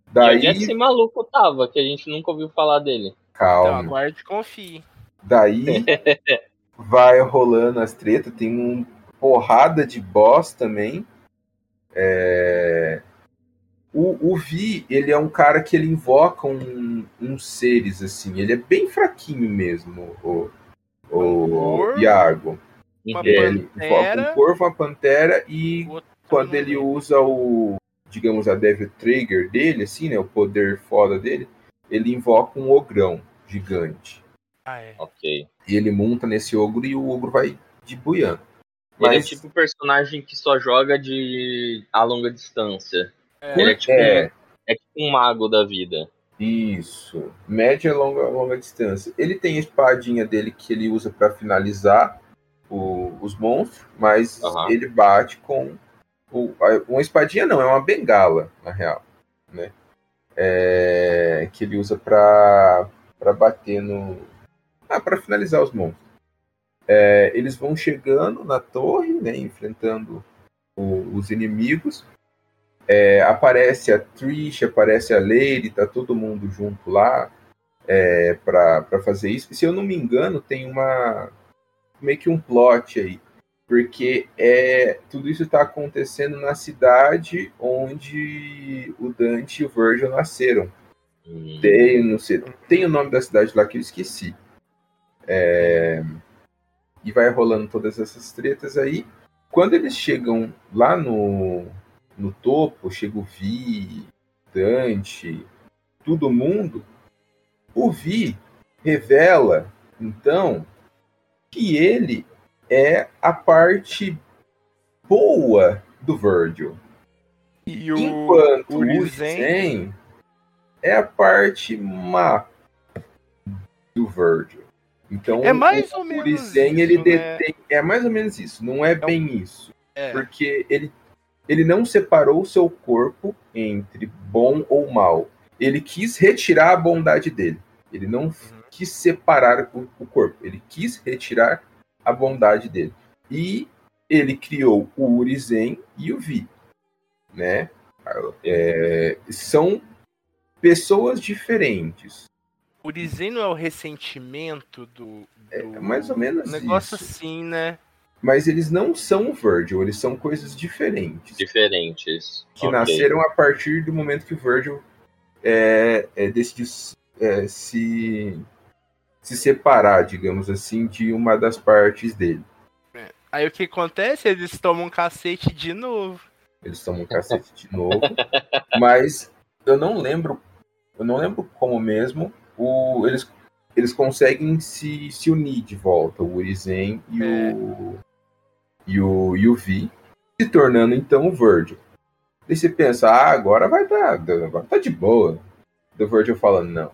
E Daí, onde é que esse maluco tava, que a gente nunca ouviu falar dele? Então, calma. aguarde e confie. Daí vai rolando as tretas, tem uma porrada de boss também. É, O, o Vi, ele é um cara que ele invoca um- uns seres, assim. Ele é bem fraquinho mesmo, o, o Iago. Uma É, ele invoca pantera. um corvo, uma pantera e quando ele usa o, digamos, a Devil Trigger dele, assim, né, o poder foda dele, ele invoca um ogrão gigante. Ah, é. Ok. E ele monta nesse ogro e o ogro vai de buiando. Ele é Mas- tipo um personagem que só joga de a longa distância. É. Ele é tipo, É. Um, é tipo um mago da vida. Isso. Média e longa, longa distância. Ele tem a espadinha dele que ele usa pra finalizar o- os monstros, mas Aham. ele bate com. o- uma espadinha não, é uma bengala, na real. Né? É, que ele usa pra bater no. Ah, pra finalizar os monstros. É, eles vão chegando na torre, né, enfrentando o- os inimigos. É, aparece a Trish, aparece a Lady, tá todo mundo junto lá é, pra, pra fazer isso. E se eu não me engano, tem uma. meio que um plot aí. Porque é, tudo isso tá acontecendo na cidade onde o Dante e o Virgil nasceram. Hum, Tem, não sei, tem o nome da cidade lá que eu esqueci. É, e vai rolando todas essas tretas aí. Quando eles chegam lá no, no topo, chega o Vi, Dante, todo mundo, o Vi revela, então, que ele é a parte boa do Virgil. E o, Enquanto o o Urizen- Urizen é a parte má do Virgil. Então, É mais o ou menos ele isso, né? detém... É mais ou menos isso, não é bem isso. É. Porque ele, ele não separou o seu corpo entre bom ou mal. Ele quis retirar a bondade dele. Ele não Uhum. quis separar o, o corpo. Ele quis retirar a bondade dele. E ele criou o Urizen e o Vi. Né? É, são pessoas diferentes. Urizen não é o ressentimento do. do... É mais ou menos Um negócio isso. assim, né? Mas eles não são o Virgil, eles são coisas diferentes. Diferentes. que Ok. nasceram a partir do momento que o Virgil é, é, decidiu é, se, se separar, digamos assim, de uma das partes dele. Aí o que acontece? Eles tomam um cacete de novo. Eles tomam um cacete de novo. Mas eu não lembro. Eu não lembro como mesmo. O, eles, eles conseguem se, se unir de volta, o Urizen e o. E o, e o Vi, se tornando então o Virgil. Daí você pensa, ah, agora vai dar, agora tá de boa. O Virgil fala, não.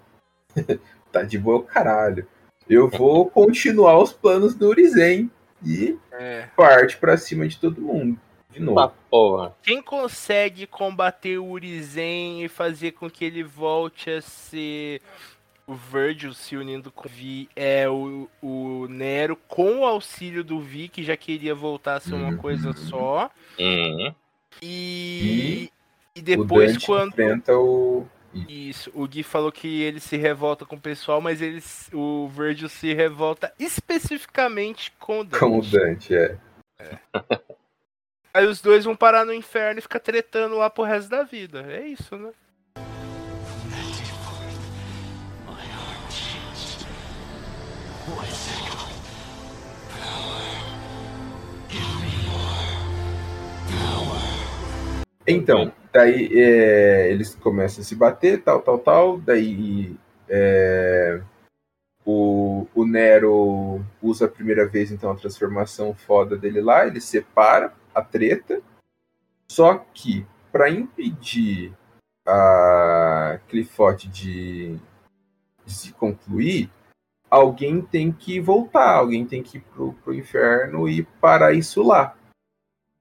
tá de boa, caralho. Eu vou continuar os planos do Urizen. E É. parte pra cima de todo mundo. De novo. Porra. Quem consegue combater o Urizen e fazer com que ele volte a ser o Virgil se unindo com o Vi é o, o Nero com o auxílio do Vi, que já queria voltar a ser uma Uhum. coisa só. Uhum. E, e o depois quando. enfrenta o. Isso, o Gui falou que ele se revolta com o pessoal, mas ele, o Virgil se revolta especificamente com o Dante. Com o Dante, é. Aí os dois vão parar no inferno e ficar tretando lá pro resto da vida. É isso, né? Então, daí é, eles começam a se bater, tal, tal, tal. Daí é, o, o Nero usa a primeira vez então a transformação foda dele lá, ele separa a treta. Só que para impedir a Clifote de, de se concluir, alguém tem que voltar, alguém tem que ir pro, pro inferno e parar isso lá.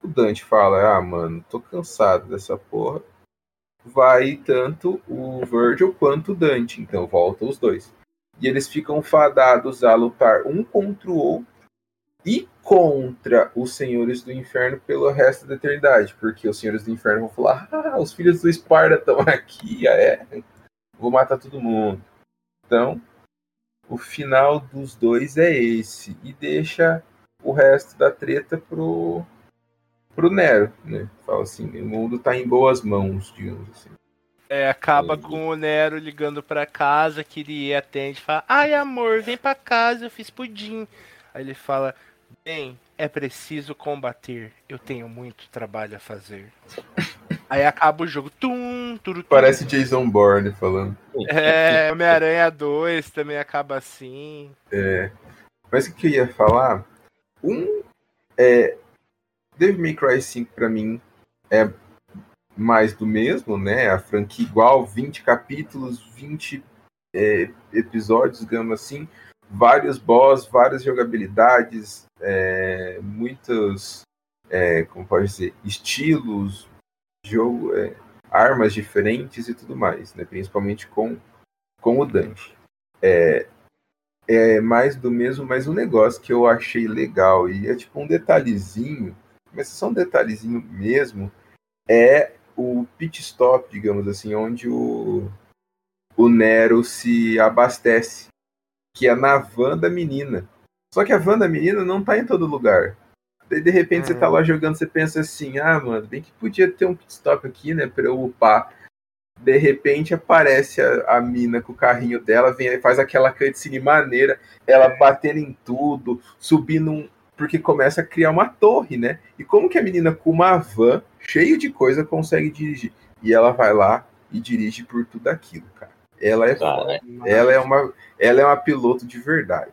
O Dante fala: Ah, mano, tô cansado dessa porra. Vai tanto o Virgil quanto o Dante, então volta os dois. E eles ficam fadados a lutar um contra o outro e contra os senhores do inferno pelo resto da eternidade, porque os senhores do inferno vão falar: Ah, os filhos do Esparta estão aqui, ah, é, vou matar todo mundo. Então, o final dos dois é esse e deixa o resto da treta pro pro Nero, né? Fala assim, o mundo tá em boas mãos, digamos assim. É, acaba Entendi. com o Nero ligando pra casa, que ele atende e fala: Ai, amor, vem pra casa, eu fiz pudim. Aí ele fala: Bem, é preciso combater, eu tenho muito trabalho a fazer. Aí acaba o jogo. Tum, turu, tum. Parece Jason Bourne falando. É, Homem-Aranha 2 também acaba assim. É, mas o que eu ia falar? Um é Devil May Cry 5 pra mim é mais do mesmo, né? A franquia igual, 20 capítulos, 20 é, episódios, digamos assim, vários boss, várias jogabilidades, é, muitos, é, como pode dizer, estilos, jogo, é, armas diferentes e tudo mais, né? Principalmente com, com o Dante. É, é mais do mesmo, mas um negócio que eu achei legal, e é tipo um detalhezinho, mas só um detalhezinho mesmo, é o pit stop, digamos assim, onde o, o Nero se abastece, que é na van da menina. Só que a van da menina não tá em todo lugar. Daí, de repente, você tá lá jogando, você pensa assim, ah, mano, bem que podia ter um pit stop aqui, né, pra eu upar. De repente aparece a, a mina com o carrinho dela, vem faz aquela cutscene maneira, ela batendo em tudo, subindo um. Porque começa a criar uma torre, né? E como que a menina com uma van cheio de coisa consegue dirigir? E ela vai lá e dirige por tudo aquilo, cara. Ela é Cara, ela é uma, ela é uma piloto de verdade.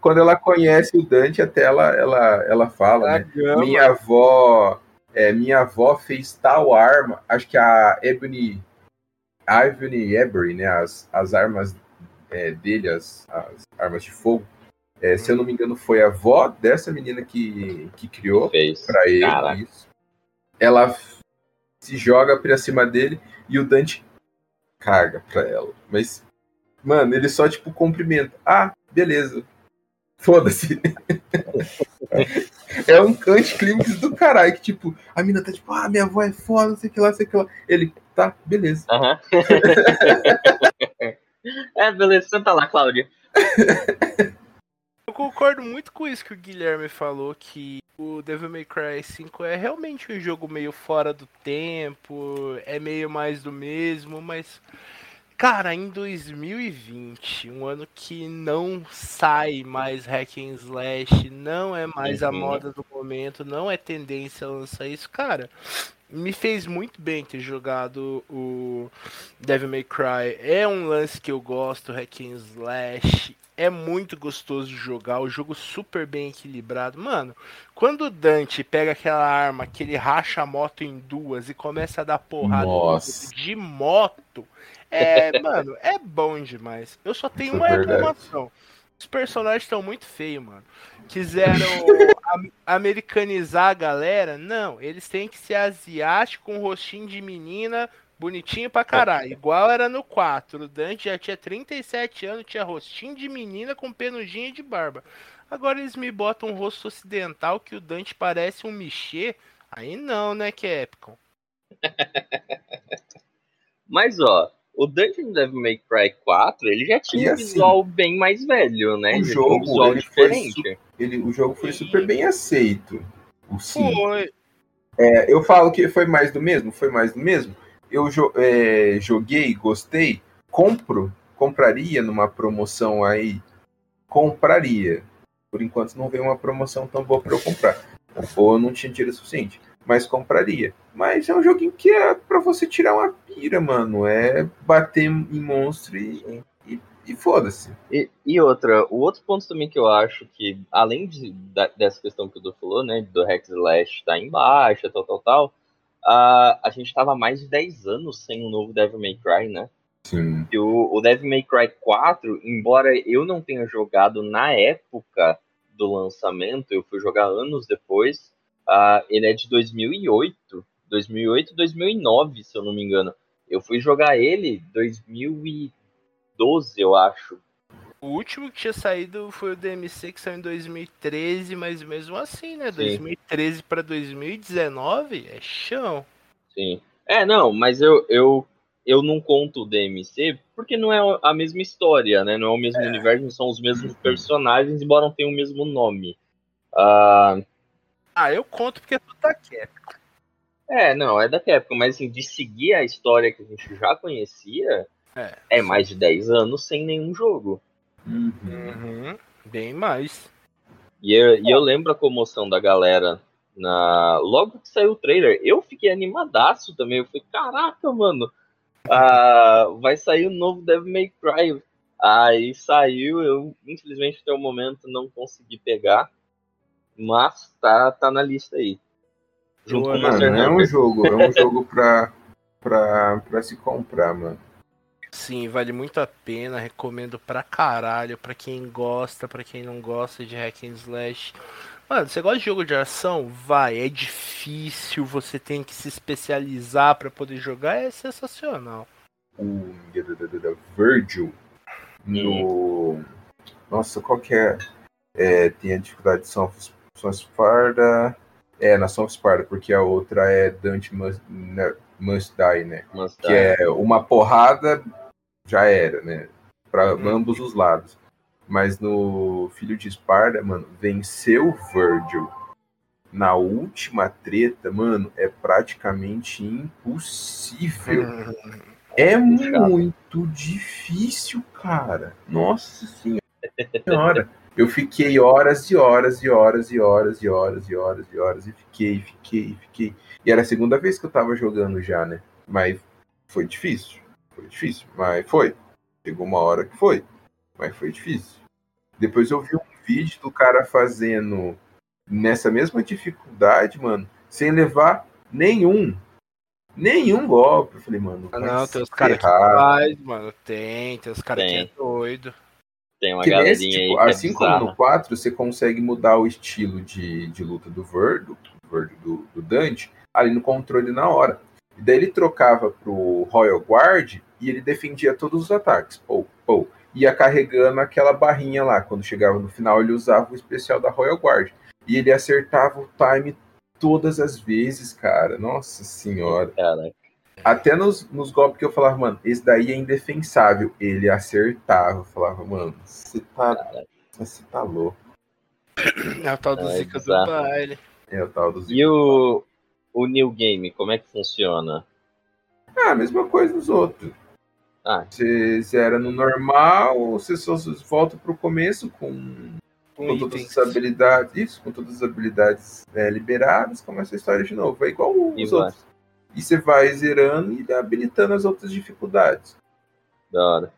Quando ela conhece o Dante, até ela, ela, ela fala, né? Gama. Minha avó, é, minha avó fez tal arma. Acho que a Ebony, Ivory Ebery, né? As, as armas é, dele, as, as armas de fogo. É, se eu não me engano, foi a avó dessa menina que, que criou pra ele Caraca. isso. Ela se joga pra cima dele e o Dante caga pra ela. Mas, mano, ele só, tipo, cumprimenta. Ah, beleza. Foda-se. é um anticlímax do caralho, que, tipo, a mina tá tipo, ah, minha avó é foda, não sei o que lá, não sei o que lá. Ele, tá, beleza. Aham. é, beleza, senta lá, Cláudia. Eu concordo muito com isso que o Guilherme falou, que o Devil May Cry 5 é realmente um jogo meio fora do tempo, é meio mais do mesmo, mas. Cara, em 2020, um ano que não sai mais hack and slash, não é mais a Uhum. moda do momento, não é tendência a lançar isso, cara. Me fez muito bem ter jogado o Devil May Cry. É um lance que eu gosto, hack and slash. É muito gostoso de jogar, o jogo super bem equilibrado. Mano, quando o Dante pega aquela arma que ele racha a moto em duas e começa a dar porrada de moto, é, mano, é bom demais. Eu só tenho Isso é uma reclamação. Os personagens estão muito feios, mano. Quiseram am- americanizar a galera? Não, eles têm que ser asiático com rostinho de menina, bonitinho pra caralho. Igual era no 4. O Dante já tinha 37 anos, tinha rostinho de menina com penugem de barba. Agora eles me botam um rosto ocidental que o Dante parece um Michê. Aí não, né, Capcom? Mas, ó, o Dungeon Devil May Cry 4, ele já tinha E um assim, visual bem mais velho, né? o jogo, um visual ele foi diferente. Ele, o jogo foi super bem aceito. O 5. Foi. É, eu falo que foi mais do mesmo, foi mais do mesmo. Eu é, joguei, gostei, compro, compraria numa promoção aí, compraria. Por enquanto não veio uma promoção tão boa para eu comprar. Ou eu não tinha dinheiro suficiente. mas compraria. Mas é um joguinho que é pra você tirar uma pira, mano. É bater em monstro e, e, e foda-se. E, e outra, o outro ponto também que eu acho que, além de, da- dessa questão que o Du falou, né, do Hack Slash estar em baixa, tal, tal, tal, a, a gente tava há mais de 10 anos sem um novo Devil May Cry, né? Sim. E o, o Devil May Cry 4, embora eu não tenha jogado na época do lançamento, eu fui jogar anos depois, ah, ele é de 2008, 2008, 2009, se eu não me engano. Eu fui jogar ele 2012, eu acho. O último que tinha saído foi o DMC, que saiu em 2013, mas mesmo assim, né? Sim. 2013 pra 2019 é chão. Sim. É, não, mas eu, eu, eu não conto o DMC porque não é a mesma história, né? Não é o mesmo universo, não são os mesmos personagens, embora não tenham o mesmo nome. Ah, Ah, eu conto porque tu tá quieto. é, não, é da época, mas assim, de seguir a história que a gente já conhecia, É. é mais de 10 anos sem nenhum jogo. Uhum. Uhum, bem mais. E eu, e eu lembro a comoção da galera na logo que saiu o trailer. Eu fiquei animadaço também. Eu falei, caraca, mano, ah, vai sair o novo Devil May Cry. Aí saiu, eu infelizmente até o momento não consegui pegar, mas tá, tá na lista aí. Junto com o é um jogo, é um jogo pra, pra, pra se comprar, mano. Sim, vale muito a pena, recomendo pra caralho, pra quem gosta, pra quem não gosta de hack and slash. Mano, você gosta de jogo de ação? Vai, é difícil, você tem que se especializar pra poder jogar, é sensacional. O Virgil no. Nossa, qual que é? é tem a dificuldade de São São Sparda. É, na São Sparda, porque a outra é Dante Must, né, Must Die, né? Mas Que tá. é uma porrada, já era, né? Pra Uhum. ambos os lados. Mas no Filho de Esparda, mano, venceu o Virgil na última treta, mano, é praticamente impossível. É Puxado. muito difícil, cara. Nossa senhora. Eu fiquei horas e horas e horas e horas e horas e horas e horas e fiquei, fiquei, fiquei. E era a segunda vez que eu tava jogando já, né? Mas foi difícil. Foi difícil, mas foi. Chegou uma hora que foi, mas foi difícil. Depois eu vi um vídeo do cara fazendo nessa mesma dificuldade, mano, sem levar nenhum. Nenhum golpe. Eu falei, mano, Ah, não, tem os caras que faz, mano, tem, tem os caras que é doido. Tem uma Que galerinha nesse, aí tipo, é assim como bizarra. no 4, você consegue mudar o estilo de, de luta do Verd, do, Verd, do, do Dante, ali no controle na hora. E daí ele trocava pro Royal Guard e ele defendia todos os ataques. Ou, ou. Ia carregando aquela barrinha lá. Quando chegava no final, ele usava o especial da Royal Guard. E ele acertava o time todas as vezes, cara. Nossa senhora. Cara, Até nos, nos golpes que eu falava, mano, esse daí é indefensável. Ele acertava. Eu falava, mano, você tá, você tá louco. É o tal do É Zica do baile. É o tal dos. E o, o New Game, como é que funciona? Ah, a mesma coisa dos outros. Ah. Você zera no normal, você só volta pro começo com, Com com todas as habilidades. Isso, com todas as habilidades é, liberadas, começa a história de novo. É igual E os vai. outros. E você vai zerando e habilitando as outras dificuldades. Da hora.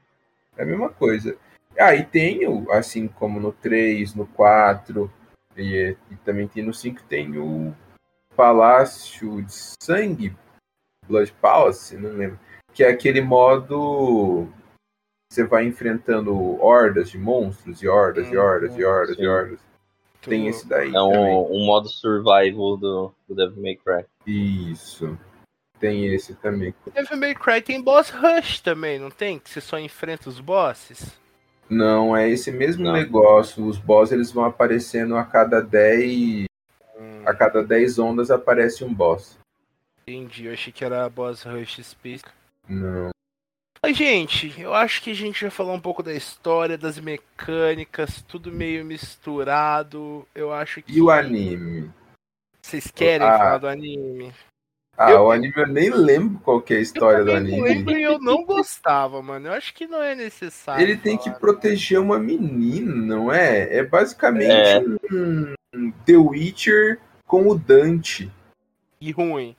É a mesma coisa. Ah, e tem, o, assim como no 3, no 4, e, e também tem no 5, tem o Palácio de Sangue, Blood Palace, não lembro, que é aquele modo você vai enfrentando hordas de monstros, e hordas, e hordas, e hordas, Sim. e hordas. Tem esse daí É um, um modo survival do, do Devil May Cry. Isso. Tem esse também. Devil May Cry tem boss rush também, não tem? Que você só enfrenta os bosses? Não, é esse mesmo Não. negócio. Os boss eles vão aparecendo a cada 10 a cada 10 ondas aparece um boss. Entendi, eu achei que era boss rush específico. Não. Mas, gente, eu acho que a gente já falou um pouco da história, das mecânicas, tudo meio misturado. Eu acho que. E o anime? Vocês querem Ah. falar do anime? Ah, Eu- o anime eu nem lembro qual que é a história do eu anime. lembro e eu não gostava, mano. Eu acho que não é necessário. Ele tem que proteger uma menina, não é? É basicamente É. um The Witcher com o Dante. E ruim.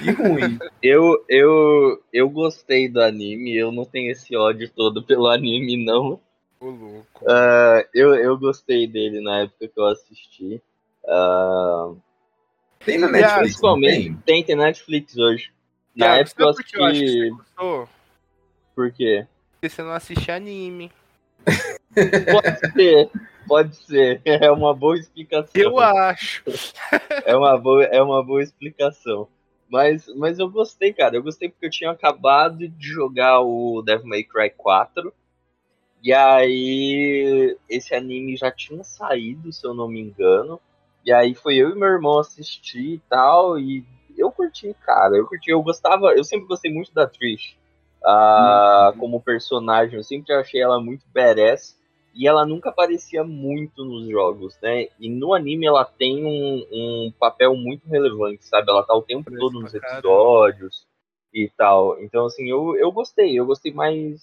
E ruim. Eu, eu, eu gostei do anime, eu não tenho esse ódio todo pelo anime, não. Ô louco. Ah, eu, eu gostei dele na época que eu assisti. Ah, Tem na a- Netflix, principalmente tem? tem, tem Netflix hoje. Na Thiago, época eu que eu acho que assisti. você gostou? Por quê? Porque você não assiste anime. Pode ser, pode ser. É uma boa explicação. Eu acho. É uma boa, é uma boa explicação. Mas, mas eu gostei, cara. Eu gostei porque eu tinha acabado de jogar o Devil May Cry 4. E aí esse anime já tinha saído, se eu não me engano. E aí foi eu e meu irmão assistir e tal. E eu curti, cara. Eu curti. Eu gostava. Eu sempre gostei muito da Trish. ah, como personagem. Eu sempre achei ela muito badass. E ela nunca aparecia muito nos jogos, né? E no anime ela tem um, um papel muito relevante, sabe? Ela tá o tempo Parece todo nos episódios e tal. Então, assim, eu, eu gostei. Eu gostei mais.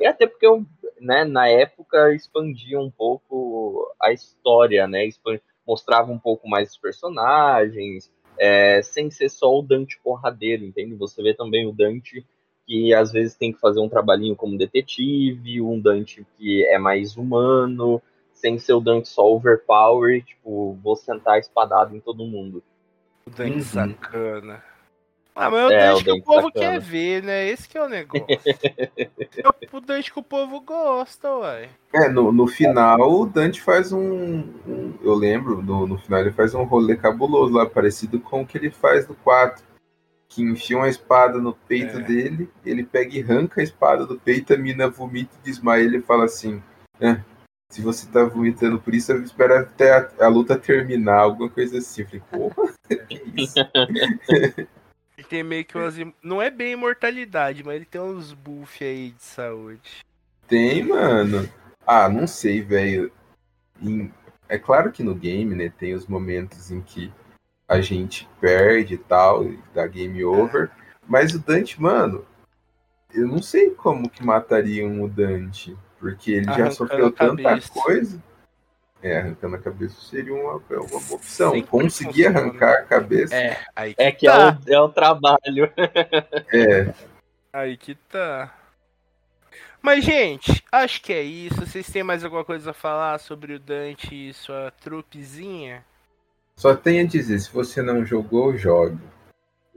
E até porque eu, né, na época expandia um pouco a história, né? Mostrava um pouco mais os personagens, é, sem ser só o Dante porradeiro, entende? Você vê também o Dante que às vezes tem que fazer um trabalhinho como detetive, um Dante que é mais humano, sem ser o Dante só overpower, tipo, vou sentar espadado em todo mundo. O Dante Uhum. sacana. Ah, mas é o É, Dante o que o Dante povo sacana. quer ver, né? Esse que é o negócio. é o Dante que o povo gosta, uai. É, no, no final o Dante faz um, um- Eu lembro, no, no final ele faz um rolê cabuloso lá, parecido com o que ele faz no 4. Que enfia uma espada no peito É. dele, ele pega e arranca a espada do peito, a mina vomita e desmaia. Ele fala assim: "É, se você tá vomitando por isso, eu espero até a, a luta terminar, alguma coisa assim. Eu falei, porra, que isso? Ele tem meio que umas. Não é bem imortalidade, mas ele tem uns buff aí de saúde. Tem, mano. Ah, não sei, velho. Em- É claro que no game, né, tem os momentos em que a gente perde e tal, e dá game over. Mas o Dante, mano, eu não sei como que matariam o Dante. Porque ele já sofreu tanta cabeça. coisa. É, arrancando a cabeça seria uma, uma boa opção. Sempre Conseguir funciona. arrancar a cabeça. É, aí que É que tá. é, o, é o trabalho. É, Aí que tá. Mas, gente, acho que é isso. Vocês têm mais alguma coisa a falar sobre o Dante e sua trupezinha? Só tem a dizer, se você não jogou, jogue.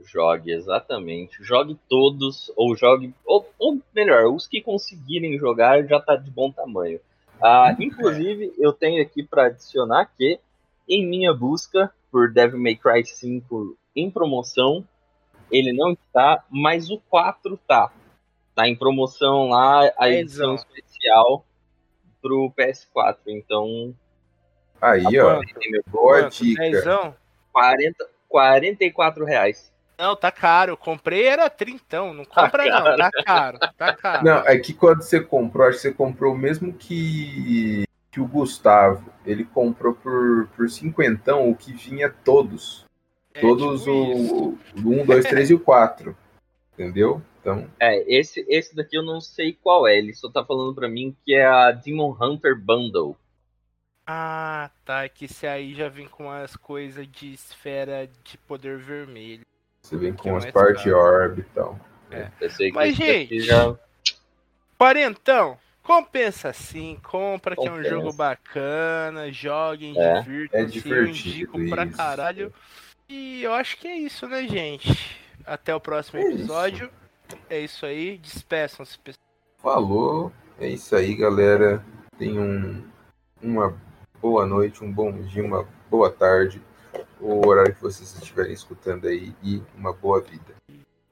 Jogue, exatamente. Jogue todos, ou jogue. Ou, ou melhor, os que conseguirem jogar já tá de bom tamanho. Ah, inclusive, eu tenho aqui para adicionar que, em minha busca por Devil May Cry 5 em promoção, ele não está, mas o 4 tá. Tá em promoção lá, a edição especial pro PS4. Então, Aí, ó, boa Quanto? dica. Dezão? 40, 44 reais. Não, tá caro. Eu comprei, era trintão. Não compra não, tá caro. Tá caro. Não, é que quando você comprou, acho que você comprou o mesmo que, que o Gustavo. Ele comprou por, por cinquentão o que vinha todos. É todos tipo o, o 1, 2, 3 e o 4. Entendeu? Então, É, esse, esse daqui eu não sei qual é. Ele só tá falando pra mim que é a Demon Hunter Bundle. Ah, tá. É que esse aí já vem com as coisas de esfera de poder vermelho. você vem Que é com as partes orb e tal. Eu que Mas, gente, já. Quarentão, compensa sim, compra que é um Compensa. jogo bacana, joguem, É, divirtam-se, é eu divertido indico pra isso. caralho. E eu acho que é isso, né, gente? Até o próximo É isso. episódio. É isso aí, despeçam-se, pessoal. Falou. É isso aí, galera. Tenham um, uma boa noite, um bom dia, uma boa tarde. O horário que vocês estiverem escutando aí e uma boa vida.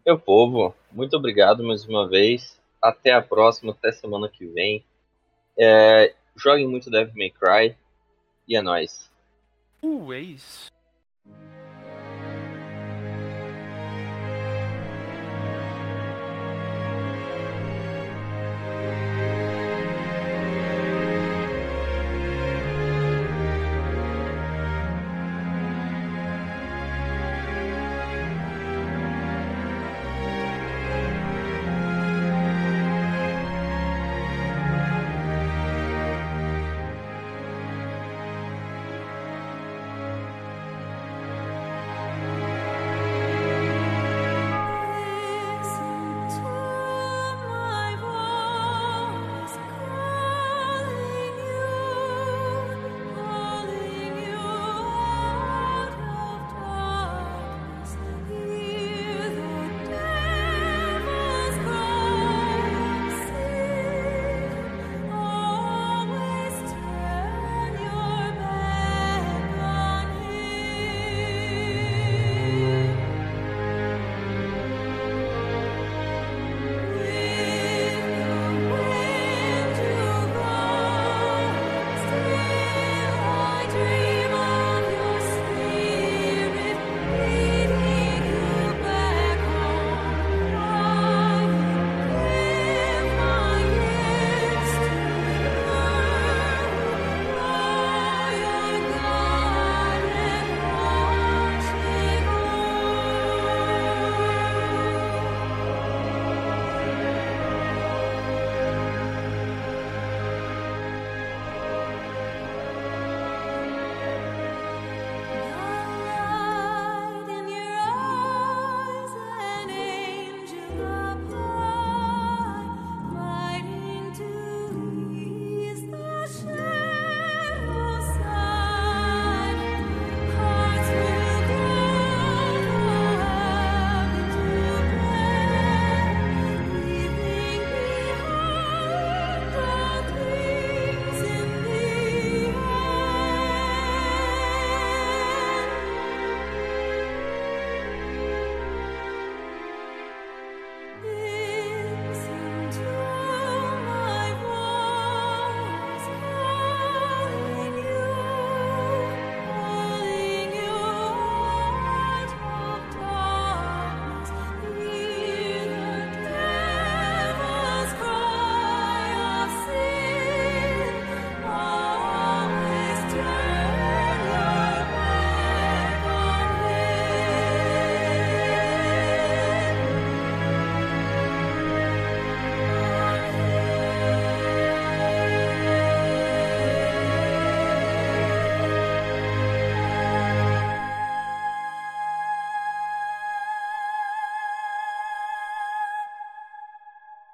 Meu povo, muito obrigado mais uma vez. Até a próxima, até semana que vem. É, joguem muito Devil May Cry. E é nóis. Uh, é isso.